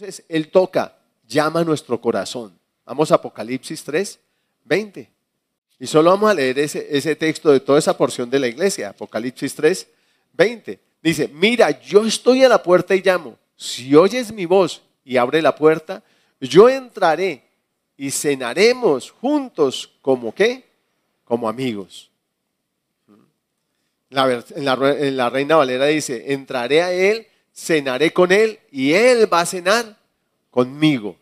Entonces, Él toca, llama a nuestro corazón. Vamos a Apocalipsis 3, 20. Y solo vamos a leer ese, texto de toda esa porción de la iglesia, Apocalipsis 3, 20. Dice, mira, yo estoy a la puerta y llamo. Si oyes mi voz y abre la puerta, yo entraré y cenaremos juntos como qué? Como amigos. la, en la Reina Valera dice, entraré a él, cenaré con él y él va a cenar conmigo.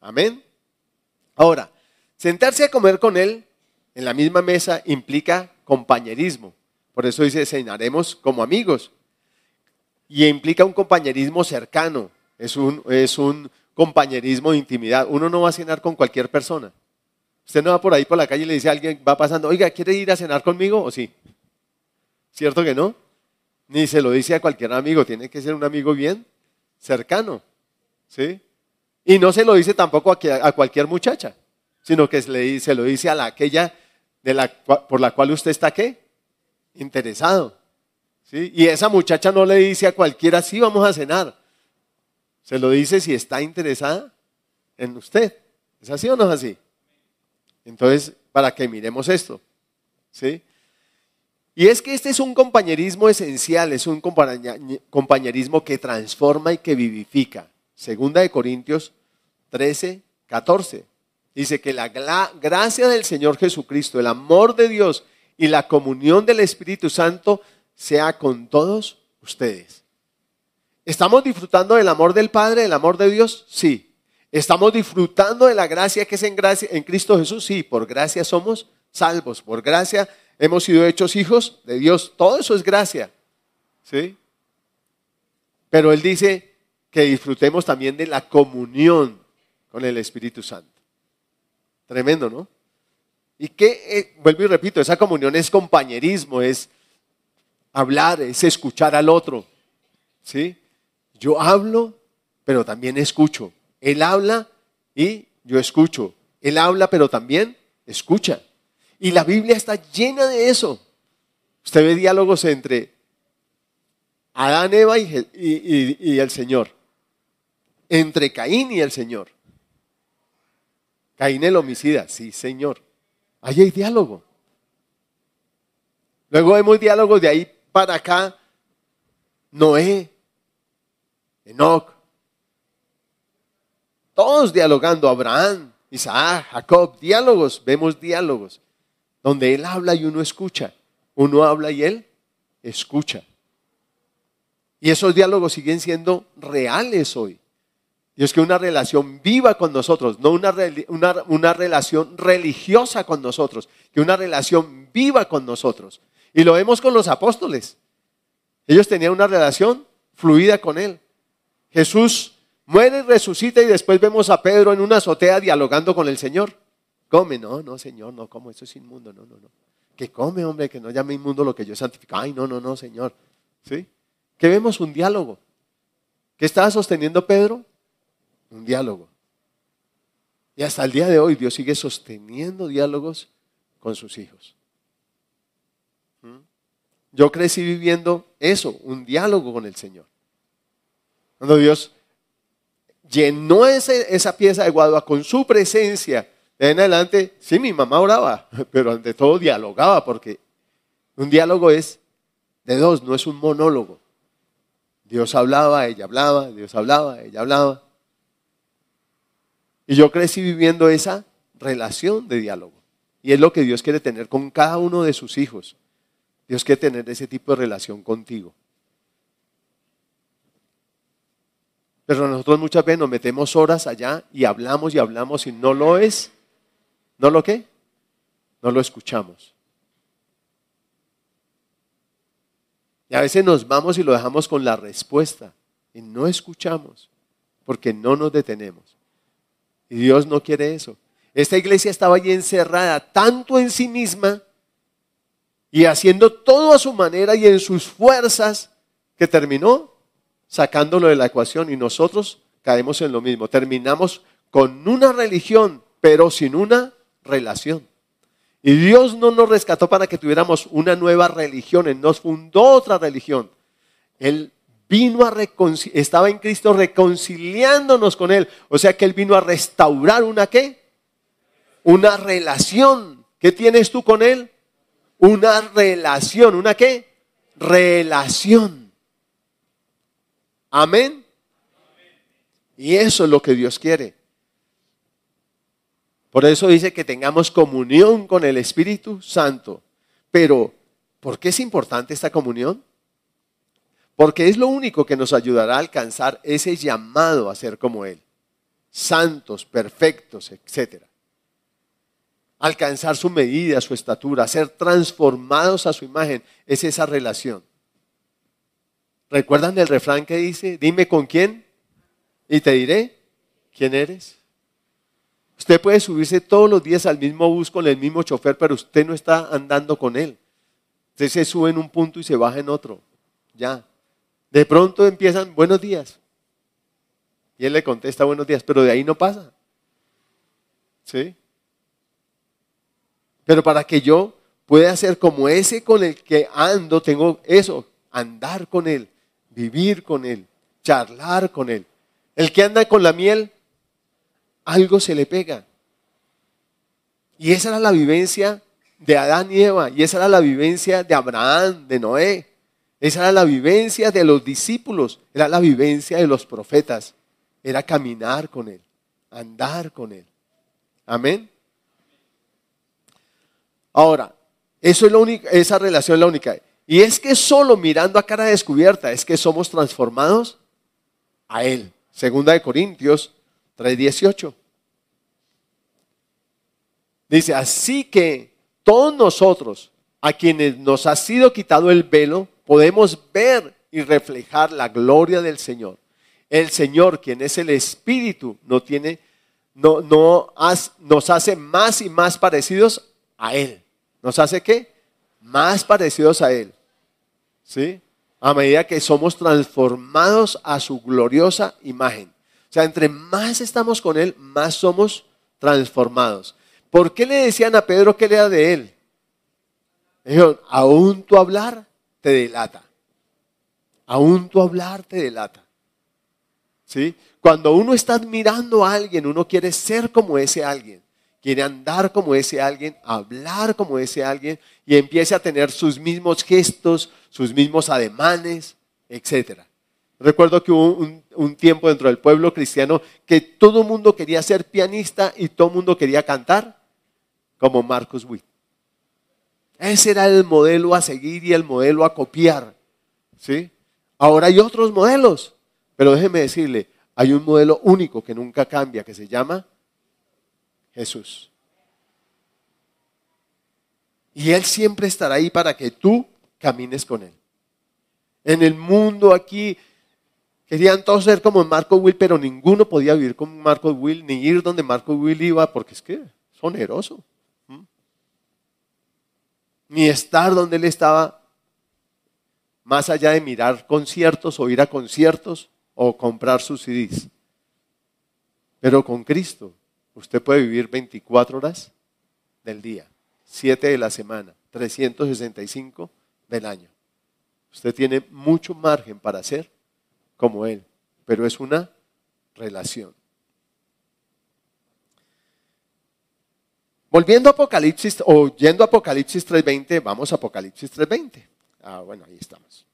Amén. Ahora, sentarse a comer con él en la misma mesa implica compañerismo. Por eso dice, cenaremos como amigos. Y implica un compañerismo cercano. Es un, es un compañerismo de intimidad. Uno no va a cenar con cualquier persona. Usted no va por ahí por la calle y le dice a alguien, va pasando, oiga, ¿quiere ir a cenar conmigo? ¿O sí? ¿Cierto que no? Ni se lo dice a cualquier amigo, tiene que ser un amigo bien cercano. ¿Sí? Y no se lo dice tampoco a, cualquier muchacha, sino que se, lo dice a la, aquella por la cual usted está qué? Interesado. ¿Sí? Y esa muchacha no le dice a cualquiera, sí, vamos a cenar. Se lo dice si está interesada en usted. ¿Es así o no es así? Entonces, para que miremos esto. ¿Sí? Y es que este es un compañerismo esencial, es un compañerismo que transforma y que vivifica. Segunda de Corintios 13, 14. Dice que la gracia del Señor Jesucristo, el amor de Dios y la comunión del Espíritu Santo sea con todos ustedes. ¿Estamos disfrutando del amor del Padre, del amor de Dios? Sí. ¿Estamos disfrutando de la gracia que es en, gracia, en Cristo Jesús? Sí, por gracia somos salvos, por gracia hemos sido hechos hijos de Dios. Todo eso es gracia. ¿Sí? Pero Él dice que disfrutemos también de la comunión con el Espíritu Santo. Tremendo, ¿no? Y que, eh, vuelvo y repito, esa comunión es compañerismo, es hablar, es escuchar al otro. ¿Sí? Yo hablo, pero también escucho. Él habla y yo escucho. Él habla, pero también escucha. Y la Biblia está llena de eso. Usted ve diálogos entre Adán, Eva y el Señor. Entre Caín y el Señor. Caín el homicida, sí, Señor. Ahí hay diálogo. Luego vemos diálogos de ahí para acá. Noé, Enoch. Todos dialogando, Abraham, Isaac, Jacob, diálogos, vemos diálogos, donde él habla y uno escucha. Uno habla y él escucha. Y esos diálogos siguen siendo reales hoy. Y es que una relación viva con nosotros, no una, una, relación religiosa con nosotros, que una relación viva con nosotros. Y lo vemos con los apóstoles. Ellos tenían una relación fluida con Él. Jesús muere y resucita y después vemos a Pedro en una azotea dialogando con el Señor. Come, no, no, Señor, no como, eso es inmundo, no, no, no. Que come, hombre, que no llame inmundo lo que yo santifico. Ay, no, no, no, Señor. ¿Sí? Que vemos un diálogo. ¿Qué estaba sosteniendo Pedro? un diálogo. Y hasta el día de hoy Dios sigue sosteniendo diálogos con sus hijos. ¿Mm? Yo crecí viviendo eso, un diálogo con el Señor. Cuando Dios llenó esa pieza de guadua con su presencia, de en adelante, sí, mi mamá oraba, pero ante todo dialogaba, porque un diálogo es de dos, no es un monólogo. Dios hablaba, ella hablaba, Dios hablaba, ella hablaba. Y yo crecí viviendo esa relación de diálogo. Y es lo que Dios quiere tener con cada uno de sus hijos. Dios quiere tener ese tipo de relación contigo. Pero nosotros muchas veces nos metemos horas allá y hablamos y hablamos y no lo es. ¿No lo qué? No lo escuchamos. Y a veces nos vamos y lo dejamos con la respuesta y no escuchamos porque no nos detenemos. Y Dios no quiere eso. Esta iglesia estaba allí encerrada tanto en sí misma y haciendo todo a su manera y en sus fuerzas que terminó sacándolo de la ecuación y nosotros caemos en lo mismo. Terminamos con una religión, pero sin una relación. Y Dios no nos rescató para que tuviéramos una nueva religión, Él nos fundó otra religión. Él vino a estaba en Cristo reconciliándonos con Él. O sea que Él vino a restaurar una qué? Una relación. ¿Qué tienes tú con Él? Una relación. ¿Una qué? Relación. Amén. Y eso es lo que Dios quiere. Por eso dice que tengamos comunión con el Espíritu Santo. Pero, ¿por qué es importante esta comunión? Porque es lo único que nos ayudará a alcanzar ese llamado a ser como Él. Santos, perfectos, etc. Alcanzar su medida, su estatura, ser transformados a su imagen, es esa relación. ¿Recuerdan el refrán que dice, dime con quién y te diré quién eres? Usted puede subirse todos los días al mismo bus con el mismo chofer, pero usted no está andando con él. Usted se sube en un punto y se baja en otro. Ya. De pronto empiezan, buenos días. Y él le contesta buenos días, pero de ahí no pasa. ¿Sí? Pero para que yo pueda ser como ese con el que ando, tengo eso, andar con él, vivir con él, charlar con él. El que anda con la miel, algo se le pega. Y esa era la vivencia de Adán y Eva, y esa era la vivencia de Abraham, de Noé, esa era la vivencia de los discípulos, era la vivencia de los profetas, era caminar con Él, andar con Él. Amén. Ahora, esa relación es la única. Y es que solo mirando a cara descubierta es que somos transformados a Él. Segunda de Corintios 3:18. Dice, así que todos nosotros, a quienes nos ha sido quitado el velo, podemos ver y reflejar la gloria del Señor. El Señor, quien es el Espíritu, no tiene, no, no nos hace más y más parecidos a Él. ¿Nos hace qué? Más parecidos a Él. ¿Sí? A medida que somos transformados a su gloriosa imagen. O sea, entre más estamos con Él, más somos transformados. ¿Por qué le decían a Pedro que era de Él? Dijeron, aún tu hablar te delata. Aún tu hablar te delata. ¿Sí? Cuando uno está admirando a alguien, uno quiere ser como ese alguien. Quiere andar como ese alguien, hablar como ese alguien y empiece a tener sus mismos gestos, sus mismos ademanes, etc. Recuerdo que hubo un, un tiempo dentro del pueblo cristiano que todo el mundo quería ser pianista y todo el mundo quería cantar como Marcus Witt. Ese era el modelo a seguir y el modelo a copiar. ¿sí? Ahora hay otros modelos, pero déjeme decirle, hay un modelo único que nunca cambia, que se llama Jesús. Y Él siempre estará ahí para que tú camines con Él. En el mundo aquí querían todos ser como Marco Will, pero ninguno podía vivir como Marco Will, ni ir donde Marco Will iba, porque es que es oneroso ni estar donde él estaba, más allá de mirar conciertos o ir a conciertos o comprar sus CDs. Pero con Cristo usted puede vivir 24 horas del día, 7 de la semana, 365 del año. Usted tiene mucho margen para ser como Él, pero es una relación. Volviendo a Apocalipsis, o yendo a Apocalipsis 3.20, vamos a Apocalipsis 3.20. Ah, bueno, ahí estamos.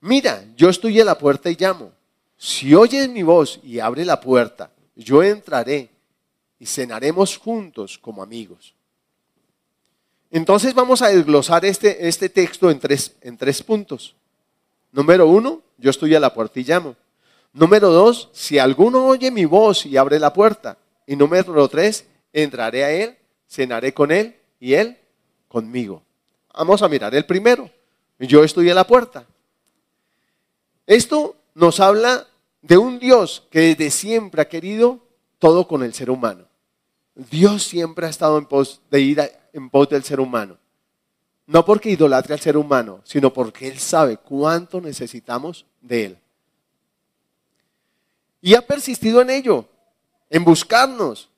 Mira, yo estoy en la puerta y llamo. Si oyes mi voz y abre la puerta, yo entraré y cenaremos juntos como amigos. Entonces vamos a desglosar este, este texto en tres, en tres puntos. Número uno, yo estoy a la puerta y llamo. Número dos, si alguno oye mi voz y abre la puerta. Y número tres, entraré a Él, cenaré con Él y Él conmigo. Vamos a mirar el primero. Yo estoy a la puerta. Esto nos habla de un Dios que desde siempre ha querido todo con el ser humano. Dios siempre ha estado en pos de ir en pos del ser humano. No porque idolatre al ser humano, sino porque Él sabe cuánto necesitamos de Él. Y ha persistido en ello, en buscarnos,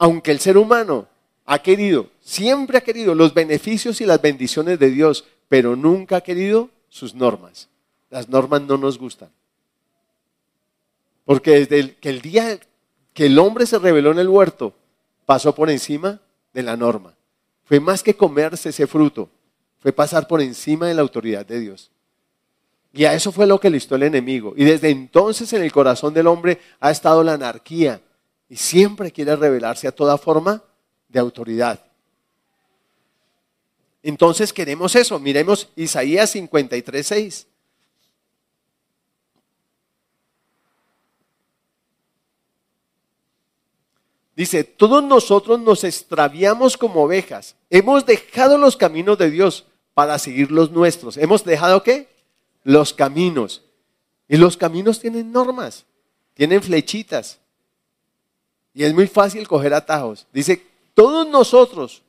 aunque el ser humano ha querido, siempre ha querido los beneficios y las bendiciones de Dios, pero nunca ha querido sus normas, las normas no nos gustan. Porque desde el, que el día que el hombre se reveló en el huerto, pasó por encima de la norma. Fue más que comerse ese fruto, fue pasar por encima de la autoridad de Dios. Y a eso fue lo que listó el enemigo. Y desde entonces en el corazón del hombre ha estado la anarquía. Y siempre quiere revelarse a toda forma de autoridad. Entonces queremos eso. Miremos Isaías 53, 6. Dice, todos nosotros nos extraviamos como ovejas. Hemos dejado los caminos de Dios para seguir los nuestros. ¿Hemos dejado qué? Los caminos. Y los caminos tienen normas, tienen flechitas. Y es muy fácil coger atajos. Dice, todos nosotros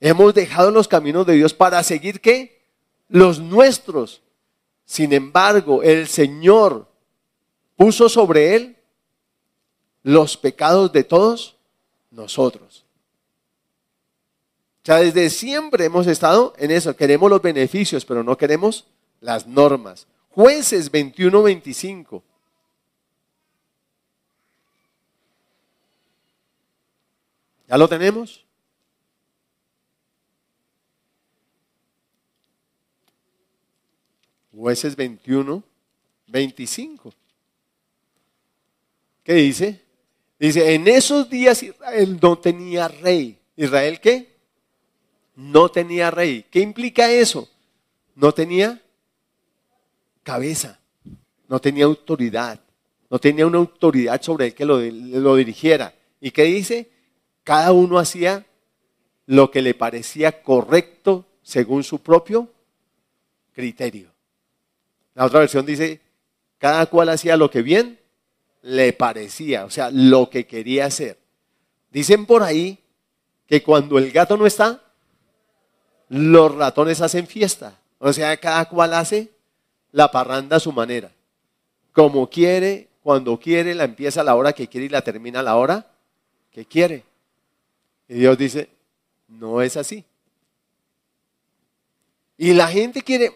hemos dejado los caminos de Dios para seguir qué? Los nuestros. Sin embargo, el Señor puso sobre él los pecados de todos nosotros. O sea, desde siempre hemos estado en eso. Queremos los beneficios, pero no queremos las normas. Jueces 21-25. ¿Ya lo tenemos? Jueces 21, 25. ¿Qué dice? Dice, en esos días Israel no tenía rey. ¿Israel qué? No tenía rey. ¿Qué implica eso? No tenía cabeza, no tenía autoridad, no tenía una autoridad sobre él que lo, lo dirigiera. ¿Y qué dice? Cada uno hacía lo que le parecía correcto según su propio criterio. La otra versión dice, cada cual hacía lo que bien le parecía, o sea, lo que quería hacer. Dicen por ahí que cuando el gato no está, los ratones hacen fiesta. O sea, cada cual hace la parranda a su manera. Como quiere, cuando quiere, la empieza a la hora que quiere y la termina a la hora que quiere. Y Dios dice, no es así. Y la gente quiere,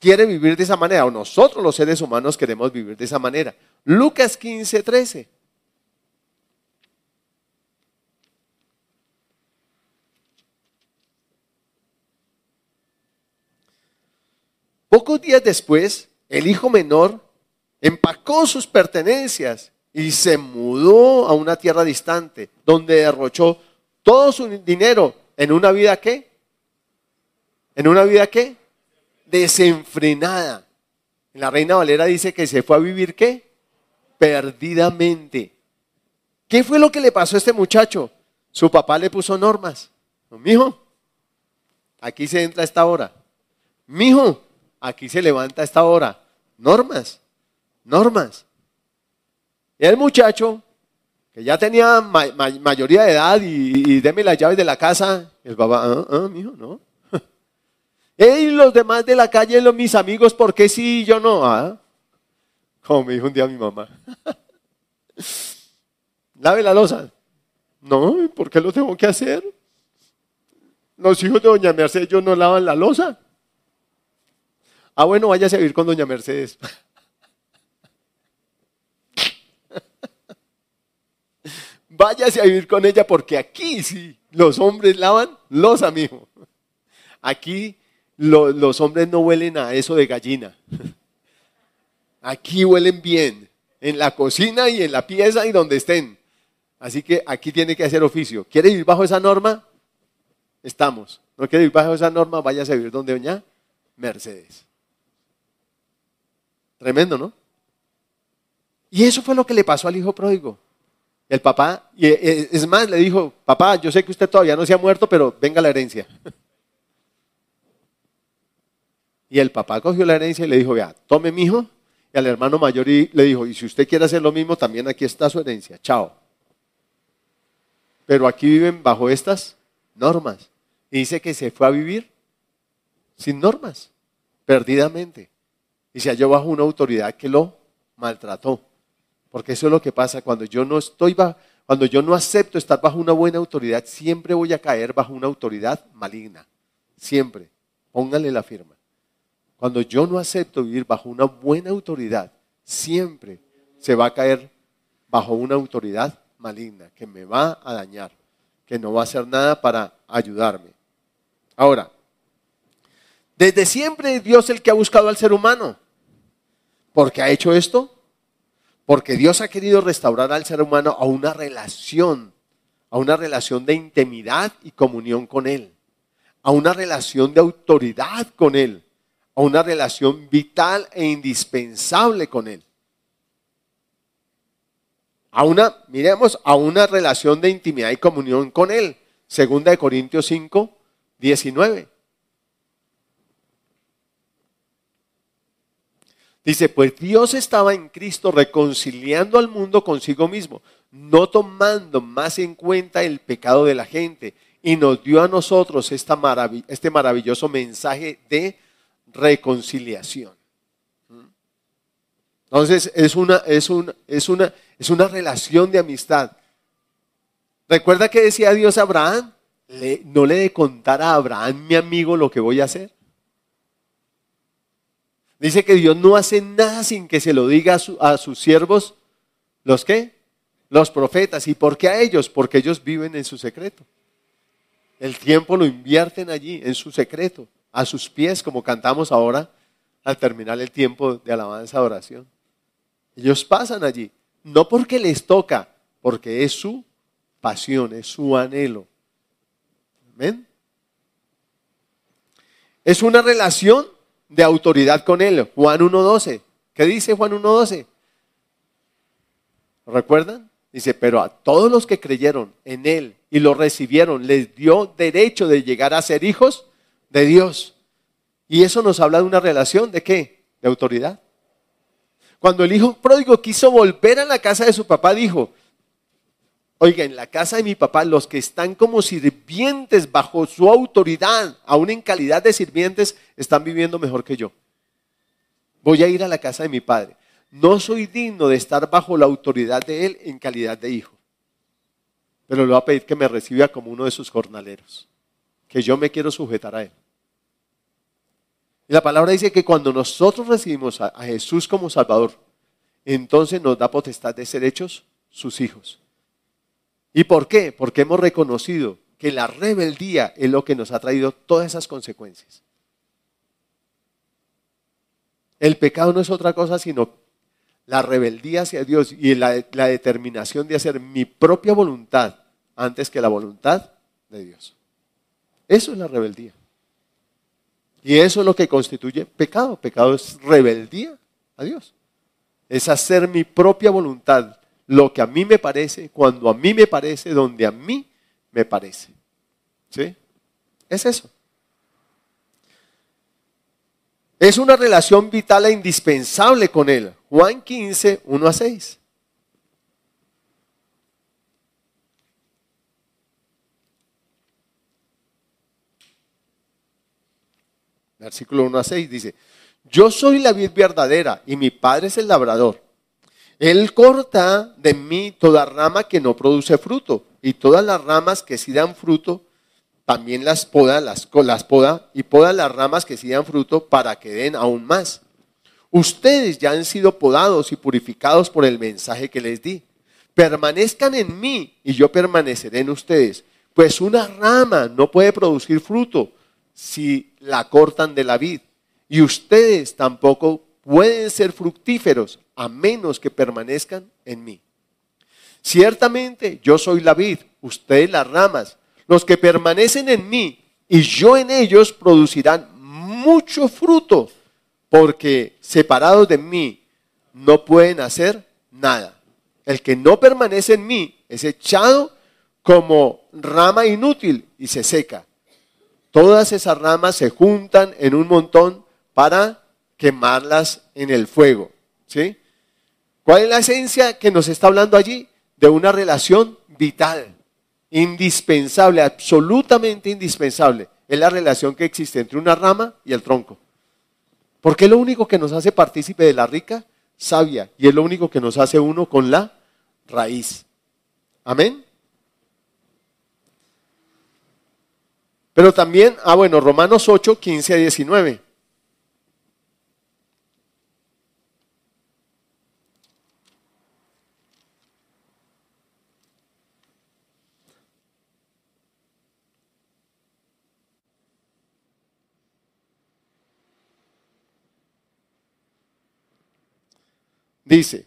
quiere vivir de esa manera, o nosotros los seres humanos queremos vivir de esa manera. Lucas 15, 13. Pocos días después, el hijo menor empacó sus pertenencias y se mudó a una tierra distante, donde derrochó todo su dinero en una vida qué? ¿En una vida qué? desenfrenada. En la Reina Valera dice que se fue a vivir qué? Perdidamente. ¿Qué fue lo que le pasó a este muchacho? Su papá le puso normas. Mijo, aquí se entra a esta hora. Mijo, aquí se levanta a esta hora. Normas, normas. El muchacho, que ya tenía mayoría de edad y, y, deme las llaves de la casa, el papá, ah, ah, mijo, no. Y los demás de la calle, los, mis amigos, ¿por qué sí y yo no? ¿Ah? Como me dijo un día mi mamá. Lave la losa. No, ¿por qué lo tengo que hacer? Los hijos de doña Mercedes, yo no lavan la losa. Ah, bueno, váyase a vivir con doña Mercedes. váyase a vivir con ella porque aquí sí, los hombres lavan losa, mijo. Aquí los hombres no huelen a eso de gallina. Aquí huelen bien, en la cocina y en la pieza y donde estén. Así que aquí tiene que hacer oficio. ¿Quiere vivir bajo esa norma? Estamos. ¿No quiere vivir bajo esa norma? Váyase a vivir donde doña Mercedes. Tremendo, ¿no? Y eso fue lo que le pasó al hijo pródigo. El papá, y eh, es más, le dijo, papá, yo sé que usted todavía no se ha muerto, pero venga la herencia. Y el papá cogió la herencia y le dijo, vea, tome mi hijo. Y al hermano mayor le dijo, y si usted quiere hacer lo mismo, también aquí está su herencia. Chao. Pero aquí viven bajo estas normas. Y dice que se fue a vivir sin normas, perdidamente. Y se halló bajo una autoridad que lo maltrató. Porque eso es lo que pasa cuando yo no estoy bajo, cuando yo no acepto estar bajo una buena autoridad, siempre voy a caer bajo una autoridad maligna. Siempre. Póngale la firma. Cuando yo no acepto vivir bajo una buena autoridad, siempre se va a caer bajo una autoridad maligna que me va a dañar, que no va a hacer nada para ayudarme. Ahora, desde siempre es Dios el que ha buscado al ser humano. ¿Por qué ha hecho esto? Porque Dios ha querido restaurar al ser humano a una relación, a una relación de intimidad y comunión con Él, a una relación de autoridad con Él, a una relación vital e indispensable con Él. A una, miremos, a una relación de intimidad y comunión con Él. Segunda de Corintios 5, 19. Dice, pues Dios estaba en Cristo reconciliando al mundo consigo mismo, no tomando más en cuenta el pecado de la gente, y nos dio a nosotros esta este maravilloso mensaje de reconciliación. Entonces es una, es una, es una, es una relación de amistad. ¿Recuerda que decía Dios a Abraham? no le de contar a Abraham, mi amigo, lo que voy a hacer. Dice que Dios no hace nada sin que se lo diga a, sus siervos, ¿los qué? Los profetas. ¿Y por qué a ellos? Porque ellos viven en su secreto. El tiempo lo invierten allí, en su secreto, a sus pies, como cantamos ahora al terminar el tiempo de alabanza oración. Ellos pasan allí, no porque les toca, porque es su pasión, es su anhelo. Amén. Es una relación de autoridad con Él. Juan 1.12. ¿Qué dice Juan 1.12? ¿Recuerdan? Dice, pero a todos los que creyeron en Él y lo recibieron, les dio derecho de llegar a ser hijos de Dios. Y eso nos habla de una relación de qué? De autoridad. Cuando el hijo pródigo quiso volver a la casa de su papá, dijo, Oiga, en la casa de mi papá, los que están como sirvientes bajo su autoridad, aún en calidad de sirvientes, están viviendo mejor que yo. Voy a ir a la casa de mi padre. No soy digno de estar bajo la autoridad de él en calidad de hijo. Pero le voy a pedir que me reciba como uno de sus jornaleros, que yo me quiero sujetar a él. Y la palabra dice que cuando nosotros recibimos a, Jesús como Salvador, entonces nos da potestad de ser hechos sus hijos. ¿Y por qué? Porque hemos reconocido que la rebeldía es lo que nos ha traído todas esas consecuencias. El pecado no es otra cosa sino la rebeldía hacia Dios y la, determinación de hacer mi propia voluntad antes que la voluntad de Dios. Eso es la rebeldía. Y eso es lo que constituye pecado. Pecado es rebeldía a Dios. Es hacer mi propia voluntad lo que a mí me parece, cuando a mí me parece, donde a mí me parece. ¿Sí? Es eso. Es una relación vital e indispensable con Él. Juan 15, 1 a 6. Versículo 1 a 6 dice, yo soy la vid verdadera y mi padre es el labrador. Él corta de mí toda rama que no produce fruto, y todas las ramas que sí dan fruto, también las poda, las, las poda, y poda las ramas que sí dan fruto para que den aún más. Ustedes ya han sido podados y purificados por el mensaje que les di. Permanezcan en mí y yo permaneceré en ustedes. Pues una rama no puede producir fruto si la cortan de la vid. Y ustedes tampoco pueden ser fructíferos a menos que permanezcan en mí. Ciertamente yo soy la vid, ustedes las ramas. Los que permanecen en mí y yo en ellos producirán mucho fruto, porque separados de mí no pueden hacer nada. El que no permanece en mí es echado como rama inútil y se seca. Todas esas ramas se juntan en un montón para quemarlas en el fuego. ¿Sí? ¿Cuál es la esencia que nos está hablando allí? De una relación vital, indispensable, absolutamente indispensable. Es la relación que existe entre una rama y el tronco. Porque es lo único que nos hace partícipe de la rica sabia y es lo único que nos hace uno con la raíz. Amén. Pero también, ah bueno, Romanos 8, 15 a 19. Dice,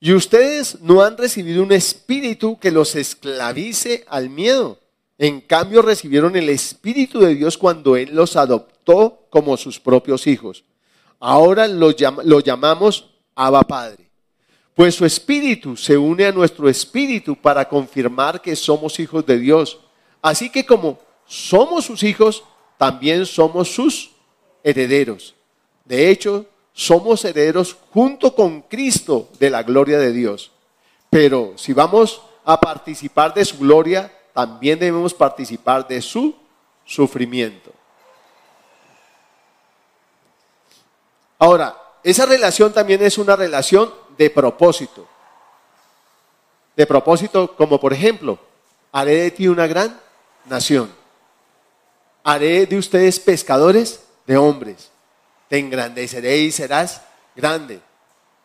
y ustedes no han recibido un espíritu que los esclavice al miedo. En cambio recibieron el espíritu de Dios cuando Él los adoptó como sus propios hijos. Ahora lo, lo llamamos Abba Padre. Pues su espíritu se une a nuestro espíritu para confirmar que somos hijos de Dios. Así que como somos sus hijos, también somos sus herederos. De hecho, somos herederos junto con Cristo de la gloria de Dios. Pero si vamos a participar de su gloria, también debemos participar de su sufrimiento. Ahora, esa relación también es una relación de propósito. De propósito como por ejemplo, haré de ti una gran nación. Haré de ustedes pescadores de hombres te engrandeceré y serás grande.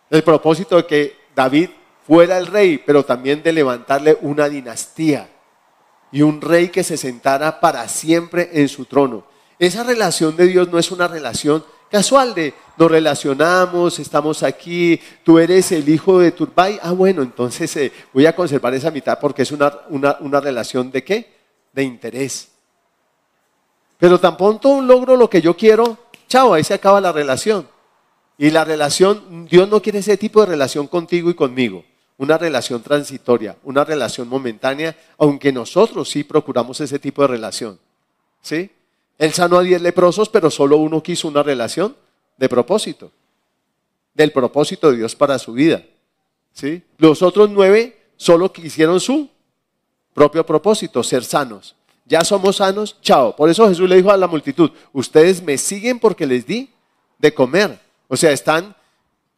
El propósito de que David fuera el rey, pero también de levantarle una dinastía y un rey que se sentara para siempre en su trono. Esa relación de Dios no es una relación casual de nos relacionamos, estamos aquí, tú eres el hijo de Turbay, ah bueno, entonces eh, voy a conservar esa mitad porque es una, una, una relación de qué? De interés. Pero tan pronto logro lo que yo quiero, chao, ahí se acaba la relación. Y la relación, Dios no quiere ese tipo de relación contigo y conmigo. Una relación transitoria, una relación momentánea, aunque nosotros sí procuramos ese tipo de relación. ¿Sí? Él sanó a diez leprosos, pero solo uno quiso una relación de propósito. Del propósito de Dios para su vida. ¿Sí? Los otros nueve solo quisieron su propio propósito, ser sanos ya somos sanos, chao. Por eso Jesús le dijo a la multitud, ustedes me siguen porque les di de comer. O sea, están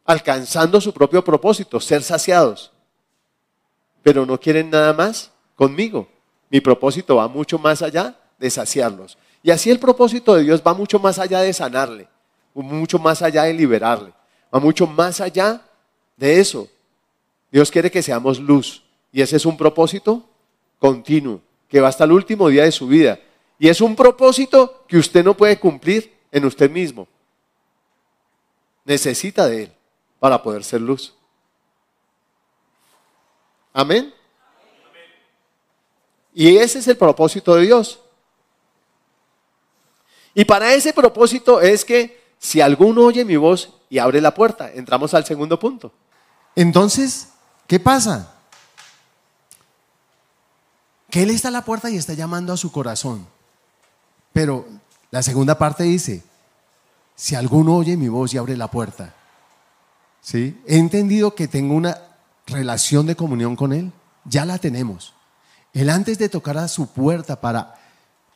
alcanzando su propio propósito, ser saciados. Pero no quieren nada más conmigo. Mi propósito va mucho más allá de saciarlos. Y así el propósito de Dios va mucho más allá de sanarle, mucho más allá de liberarle, va mucho más allá de eso. Dios quiere que seamos luz. Y ese es un propósito continuo que va hasta el último día de su vida. Y es un propósito que usted no puede cumplir en usted mismo. Necesita de Él para poder ser luz. Amén. Y ese es el propósito de Dios. Y para ese propósito es que si alguno oye mi voz y abre la puerta, entramos al segundo punto. Entonces, ¿qué pasa? Él está a la puerta y está llamando a su corazón. Pero la segunda parte dice, si alguno oye mi voz y abre la puerta, ¿sí? He entendido que tengo una relación de comunión con Él, ya la tenemos. Él antes de tocar a su puerta para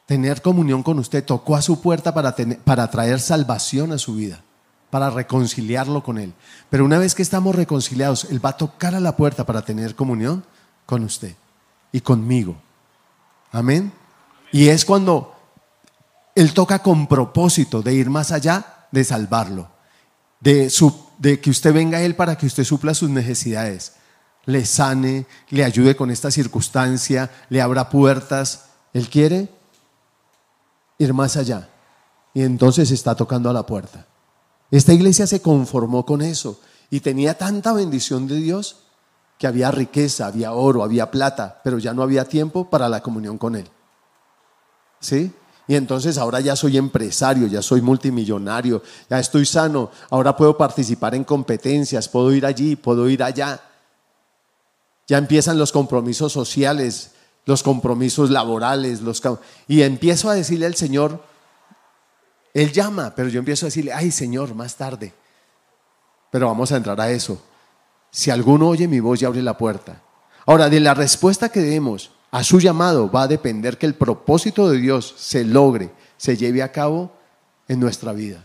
tener comunión con usted, tocó a su puerta para, para traer salvación a su vida, para reconciliarlo con Él. Pero una vez que estamos reconciliados, Él va a tocar a la puerta para tener comunión con usted y conmigo. Amén. Y es cuando Él toca con propósito de ir más allá de salvarlo, de, que usted venga a Él para que usted supla sus necesidades, le sane, le ayude con esta circunstancia, le abra puertas. Él quiere ir más allá. Y entonces está tocando a la puerta. Esta iglesia se conformó con eso y tenía tanta bendición de Dios que había riqueza, había oro, había plata, pero ya no había tiempo para la comunión con Él. ¿Sí? Y entonces ahora ya soy empresario, ya soy multimillonario, ya estoy sano, ahora puedo participar en competencias, puedo ir allí, puedo ir allá. Ya empiezan los compromisos sociales, los compromisos laborales, los y empiezo a decirle al Señor, Él llama, pero yo empiezo a decirle, ay Señor, más tarde. Pero vamos a entrar a eso si alguno oye mi voz y abre la puerta. Ahora, de la respuesta que demos a su llamado va a depender que el propósito de Dios se logre, se lleve a cabo en nuestra vida.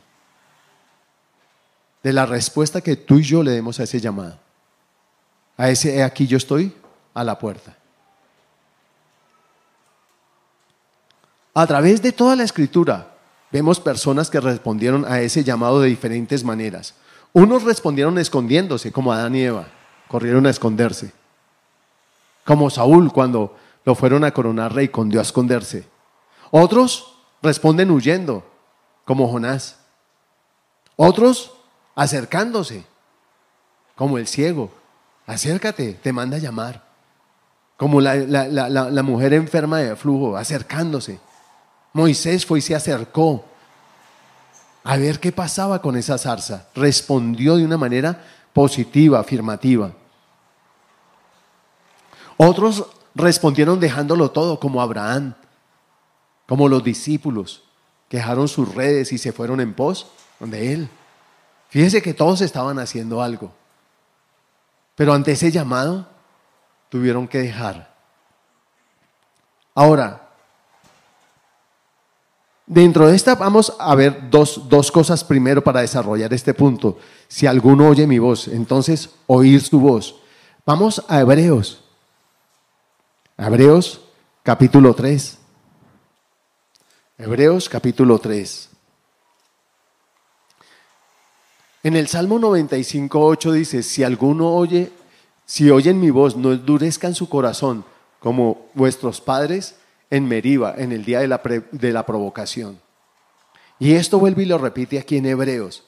De la respuesta que tú y yo le demos a ese llamado. A ese, aquí yo estoy, a la puerta. A través de toda la escritura vemos personas que respondieron a ese llamado de diferentes maneras. Unos respondieron escondiéndose, como Adán y Eva, corrieron a esconderse. Como Saúl cuando lo fueron a coronar rey, condió a esconderse. Otros responden huyendo, como Jonás. Otros acercándose, como el ciego. Acércate, te manda a llamar. Como la, la- mujer enferma de flujo, acercándose. Moisés fue y se acercó a ver qué pasaba con esa zarza. Respondió de una manera positiva, afirmativa. Otros respondieron dejándolo todo, como Abraham, como los discípulos, que dejaron sus redes y se fueron en pos de él. Fíjese que todos estaban haciendo algo, pero ante ese llamado tuvieron que dejar. Ahora, dentro de esta vamos a ver dos, dos cosas primero para desarrollar este punto. Si alguno oye mi voz, entonces oír su voz. Vamos a Hebreos. Hebreos capítulo 3. Hebreos capítulo 3. En el Salmo 95, 8 dice, si alguno oye, si oyen mi voz, no endurezcan su corazón como vuestros padres en Meriba, en el día de la, de la provocación. Y esto vuelve y lo repite aquí en Hebreos.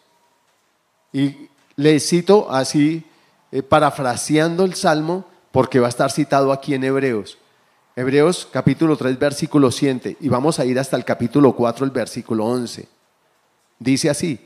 Y le cito así, eh, parafraseando el Salmo, porque va a estar citado aquí en Hebreos. Hebreos capítulo 3, versículo 7, y vamos a ir hasta el capítulo 4, el versículo 11. Dice así,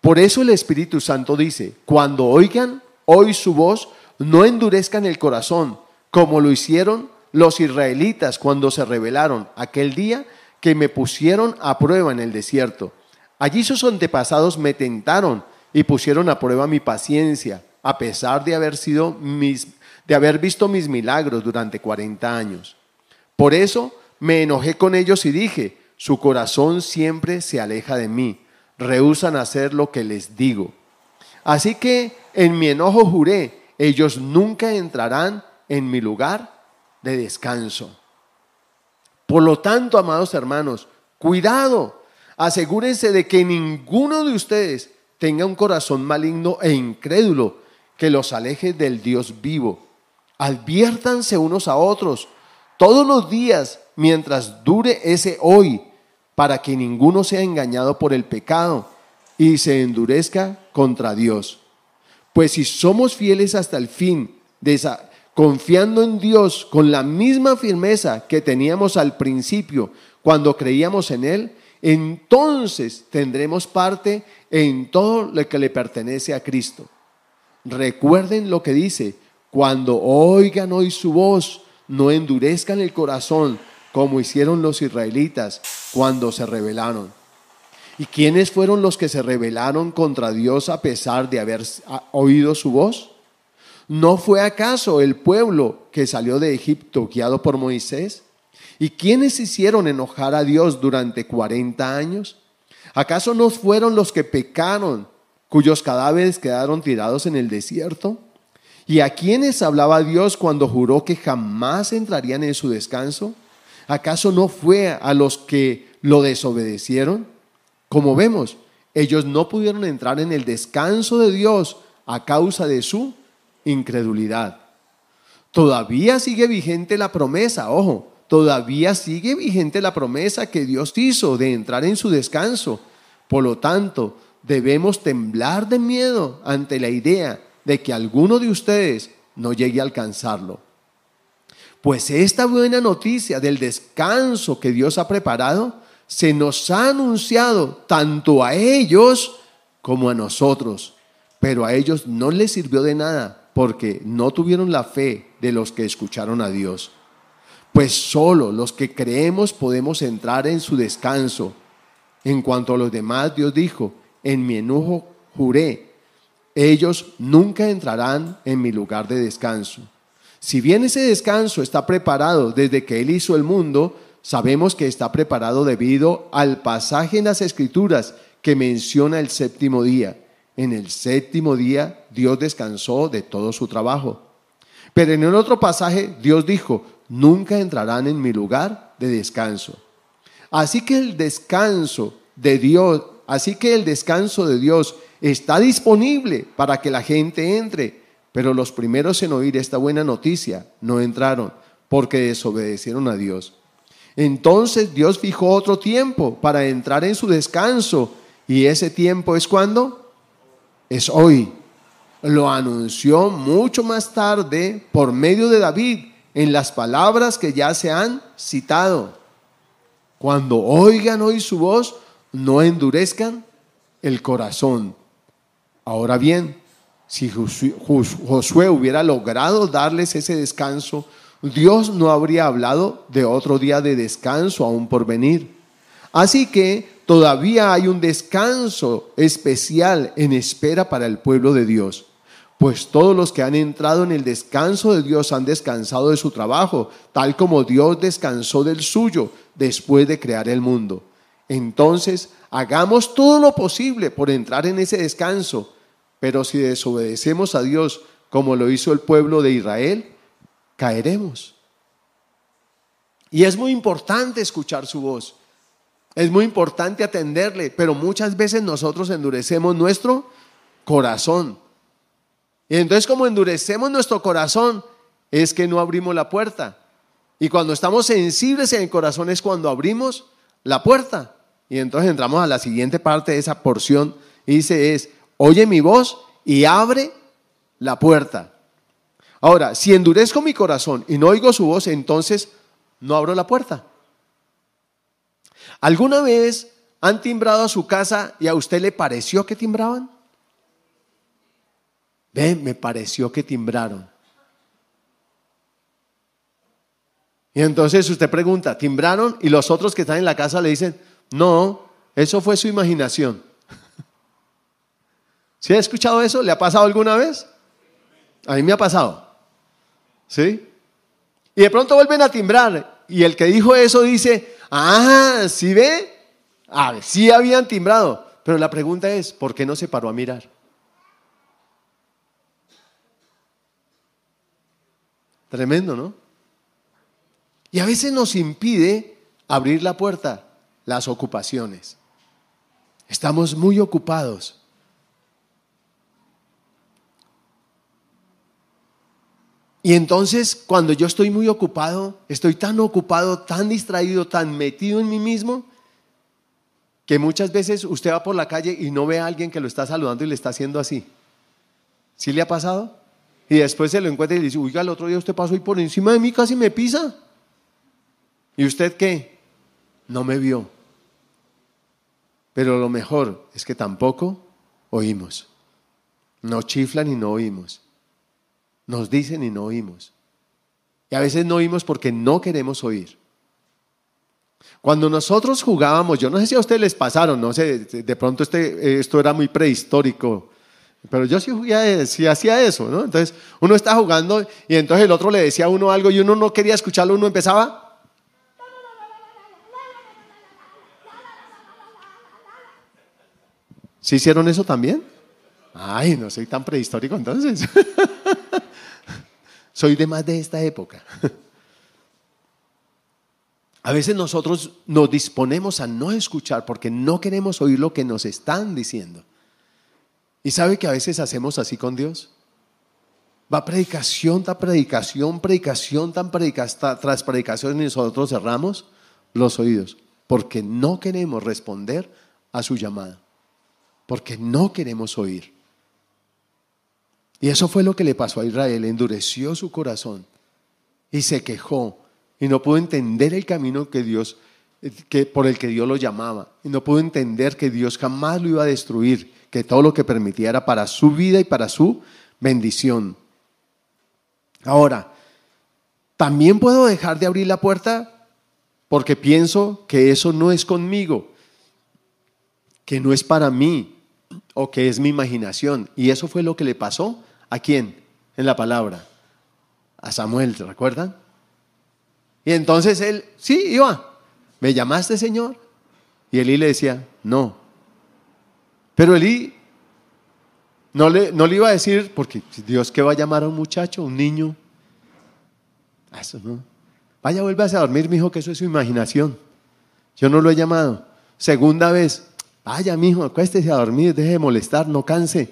por eso el Espíritu Santo dice, cuando oigan hoy su voz, no endurezcan el corazón, como lo hicieron los israelitas cuando se rebelaron aquel día que me pusieron a prueba en el desierto. Allí sus antepasados me tentaron y pusieron a prueba mi paciencia, a pesar de haber sido mis de haber visto mis milagros durante 40 años. Por eso me enojé con ellos y dije, su corazón siempre se aleja de mí, rehusan hacer lo que les digo. Así que en mi enojo juré, ellos nunca entrarán en mi lugar de descanso. Por lo tanto, amados hermanos, cuidado, asegúrense de que ninguno de ustedes tenga un corazón maligno e incrédulo que los aleje del Dios vivo. Adviértanse unos a otros todos los días mientras dure ese hoy, para que ninguno sea engañado por el pecado y se endurezca contra Dios. Pues si somos fieles hasta el fin, desa- confiando en Dios con la misma firmeza que teníamos al principio cuando creíamos en Él, entonces tendremos parte en todo lo que le pertenece a Cristo. Recuerden lo que dice, cuando oigan hoy su voz, no endurezcan el corazón como hicieron los israelitas cuando se rebelaron. ¿Y quiénes fueron los que se rebelaron contra Dios a pesar de haber oído su voz? ¿No fue acaso el pueblo que salió de Egipto guiado por Moisés? ¿Y quiénes hicieron enojar a Dios durante 40 años? ¿Acaso no fueron los que pecaron, cuyos cadáveres quedaron tirados en el desierto? ¿Y a quiénes hablaba Dios cuando juró que jamás entrarían en su descanso? ¿Acaso no fue a los que lo desobedecieron? Como vemos, ellos no pudieron entrar en el descanso de Dios a causa de su incredulidad. Todavía sigue vigente la promesa, ojo, todavía sigue vigente la promesa que Dios hizo de entrar en su descanso. Por lo tanto, debemos temblar de miedo ante la idea de que alguno de ustedes no llegue a alcanzarlo. Pues esta buena noticia del descanso que Dios ha preparado se nos ha anunciado tanto a ellos como a nosotros, pero a ellos no les sirvió de nada porque no tuvieron la fe de los que escucharon a Dios. Pues solo los que creemos podemos entrar en su descanso. En cuanto a los demás, Dios dijo, en mi enojo juré, ellos nunca entrarán en mi lugar de descanso. Si bien ese descanso está preparado desde que Él hizo el mundo, sabemos que está preparado debido al pasaje en las Escrituras que menciona el séptimo día. En el séptimo día Dios descansó de todo su trabajo. Pero en el otro pasaje Dios dijo, nunca entrarán en mi lugar de descanso. Así que el descanso de Dios, así que el descanso de Dios está disponible para que la gente entre, pero los primeros en oír esta buena noticia no entraron porque desobedecieron a Dios. Entonces Dios fijó otro tiempo para entrar en su descanso y ese tiempo es cuando? Es hoy. lo anunció mucho más tarde por medio de David en las palabras que ya se han citado. Cuando oigan hoy su voz, no endurezcan el corazón. Ahora bien, si Josué hubiera logrado darles ese descanso, Dios no habría hablado de otro día de descanso aún por venir. Así que todavía hay un descanso especial en espera para el pueblo de Dios. Pues todos los que han entrado en el descanso de Dios han descansado de su trabajo, tal como Dios descansó del suyo después de crear el mundo. Entonces, hagamos todo lo posible por entrar en ese descanso, pero si desobedecemos a Dios como lo hizo el pueblo de Israel, caeremos. Y es muy importante escuchar su voz. Es muy importante atenderle, pero muchas veces nosotros endurecemos nuestro corazón. Y entonces como endurecemos nuestro corazón, es que no abrimos la puerta. Y cuando estamos sensibles en el corazón es cuando abrimos la puerta. Y entonces entramos a la siguiente parte de esa porción y dice es, oye mi voz y abre la puerta. Ahora, si endurezco mi corazón y no oigo su voz, entonces no abro la puerta. ¿Alguna vez han timbrado a su casa y a usted le pareció que timbraban? Ve, me pareció que timbraron. Y entonces usted pregunta, ¿timbraron? Y los otros que están en la casa le dicen, no, eso fue su imaginación. ¿Sí ha escuchado eso? ¿Le ha pasado alguna vez? A mí me ha pasado. ¿Sí? Y de pronto vuelven a timbrar. Y el que dijo eso dice, ah, ¿sí ve? Sí habían timbrado. Pero la pregunta es, ¿por qué no se paró a mirar? Tremendo, ¿no? Y a veces nos impide abrir la puerta las ocupaciones. Estamos muy ocupados. Y entonces cuando yo estoy muy ocupado, estoy tan ocupado, tan distraído, tan metido en mí mismo, que muchas veces usted va por la calle y no ve a alguien que lo está saludando y le está haciendo así. ¿Sí le ha pasado? Y después se lo encuentra y le dice, oiga, el otro día usted pasó y por encima de mí casi me pisa. ¿Y usted qué? No me vio. Pero lo mejor es que tampoco oímos. No chiflan y no oímos. Nos dicen y no oímos. Y a veces no oímos porque no queremos oír. Cuando nosotros jugábamos, yo no sé si a ustedes les pasaron, no sé, de pronto este, esto era muy prehistórico, pero yo sí, sí hacía eso, ¿no? Entonces uno está jugando y entonces el otro le decía a uno algo y uno no quería escucharlo, uno empezaba. ¿Sí hicieron eso también? Ay, no soy tan prehistórico entonces. Soy de más de esta época. A veces nosotros nos disponemos a no escuchar porque no queremos oír lo que nos están diciendo. ¿Y sabe que a veces hacemos así con Dios? Va predicación tras predicación, predicación tan tras predicación y nosotros cerramos los oídos porque no queremos responder a su llamada, porque no queremos oír. Y eso fue lo que le pasó a Israel, endureció su corazón y se quejó. Y no pudo entender el camino que Dios que por el que Dios lo llamaba. Y no pudo entender que Dios jamás lo iba a destruir, que todo lo que permitía era para su vida y para su bendición. Ahora, también puedo dejar de abrir la puerta porque pienso que eso no es conmigo, que no es para mí o que es mi imaginación. Y eso fue lo que le pasó ¿A quién? En la palabra. A Samuel, ¿se recuerdan? Y entonces él, sí, iba. ¿Me llamaste, Señor? Y Elí le decía, no. Pero Elí no le, no le iba a decir, porque Dios que va a llamar a un muchacho, un niño. Eso no. Vaya, vuélvase a dormir, mi hijo, que eso es su imaginación. Yo no lo he llamado. Segunda vez, vaya, mi hijo, acuéstese a dormir, deje de molestar, no canse.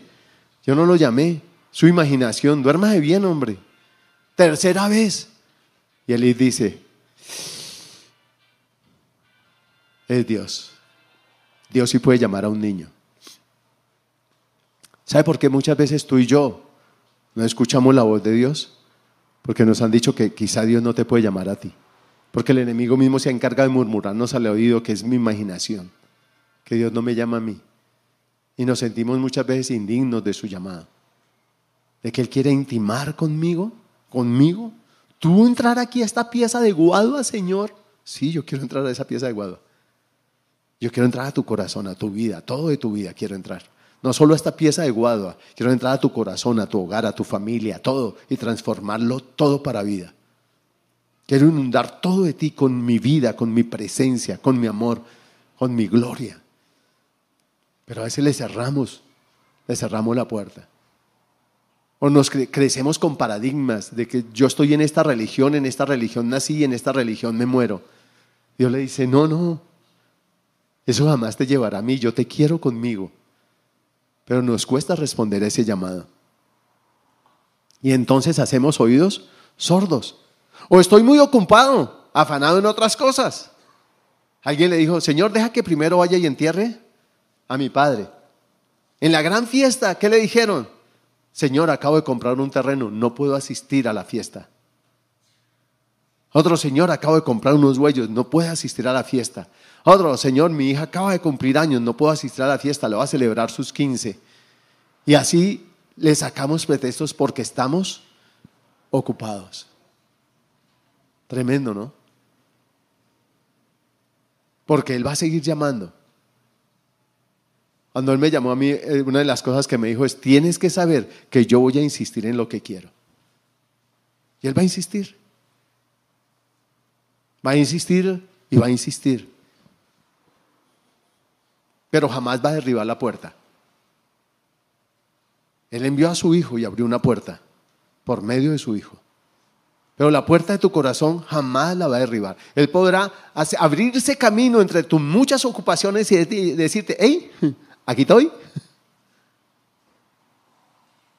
Yo no lo llamé su imaginación, duérmase bien, hombre. Tercera vez. Y él dice, es Dios. Dios sí puede llamar a un niño. ¿Sabe por qué muchas veces tú y yo no escuchamos la voz de Dios? Porque nos han dicho que quizá Dios no te puede llamar a ti. Porque el enemigo mismo se encarga de murmurarnos al oído que es mi imaginación, que Dios no me llama a mí. Y nos sentimos muchas veces indignos de su llamada. De que Él quiere intimar conmigo, conmigo. ¿Tú entrar aquí a esta pieza de guadua, Señor? Sí, yo quiero entrar a esa pieza de guadua. Yo quiero entrar a tu corazón, a tu vida, todo de tu vida quiero entrar. No solo a esta pieza de guadua, quiero entrar a tu corazón, a tu hogar, a tu familia, todo y transformarlo todo para vida. Quiero inundar todo de ti con mi vida, con mi presencia, con mi amor, con mi gloria. Pero a veces le cerramos, le cerramos la puerta. O nos crecemos con paradigmas de que yo estoy en esta religión, en esta religión nací y en esta religión me muero. Dios le dice, no, no, eso jamás te llevará a mí, yo te quiero conmigo. Pero nos cuesta responder a ese llamado. Y entonces hacemos oídos sordos. O estoy muy ocupado, afanado en otras cosas. Alguien le dijo, Señor, deja que primero vaya y entierre a mi padre. En la gran fiesta, ¿qué le dijeron? Señor, acabo de comprar un terreno, no puedo asistir a la fiesta. Otro señor, acabo de comprar unos huellos, no puede asistir a la fiesta. Otro, Señor, mi hija acaba de cumplir años, no puedo asistir a la fiesta, le va a celebrar sus 15. Y así le sacamos pretextos porque estamos ocupados. Tremendo, ¿no? Porque Él va a seguir llamando. Cuando Él me llamó a mí, eh, una de las cosas que me dijo es, tienes que saber que yo voy a insistir en lo que quiero. Y Él va a insistir. Va a insistir y va a insistir pero jamás va a derribar la puerta. Él envió a su hijo y abrió una puerta por medio de su hijo. Pero la puerta de tu corazón jamás la va a derribar. Él podrá abrirse camino entre tus muchas ocupaciones y decirte, hey, aquí estoy.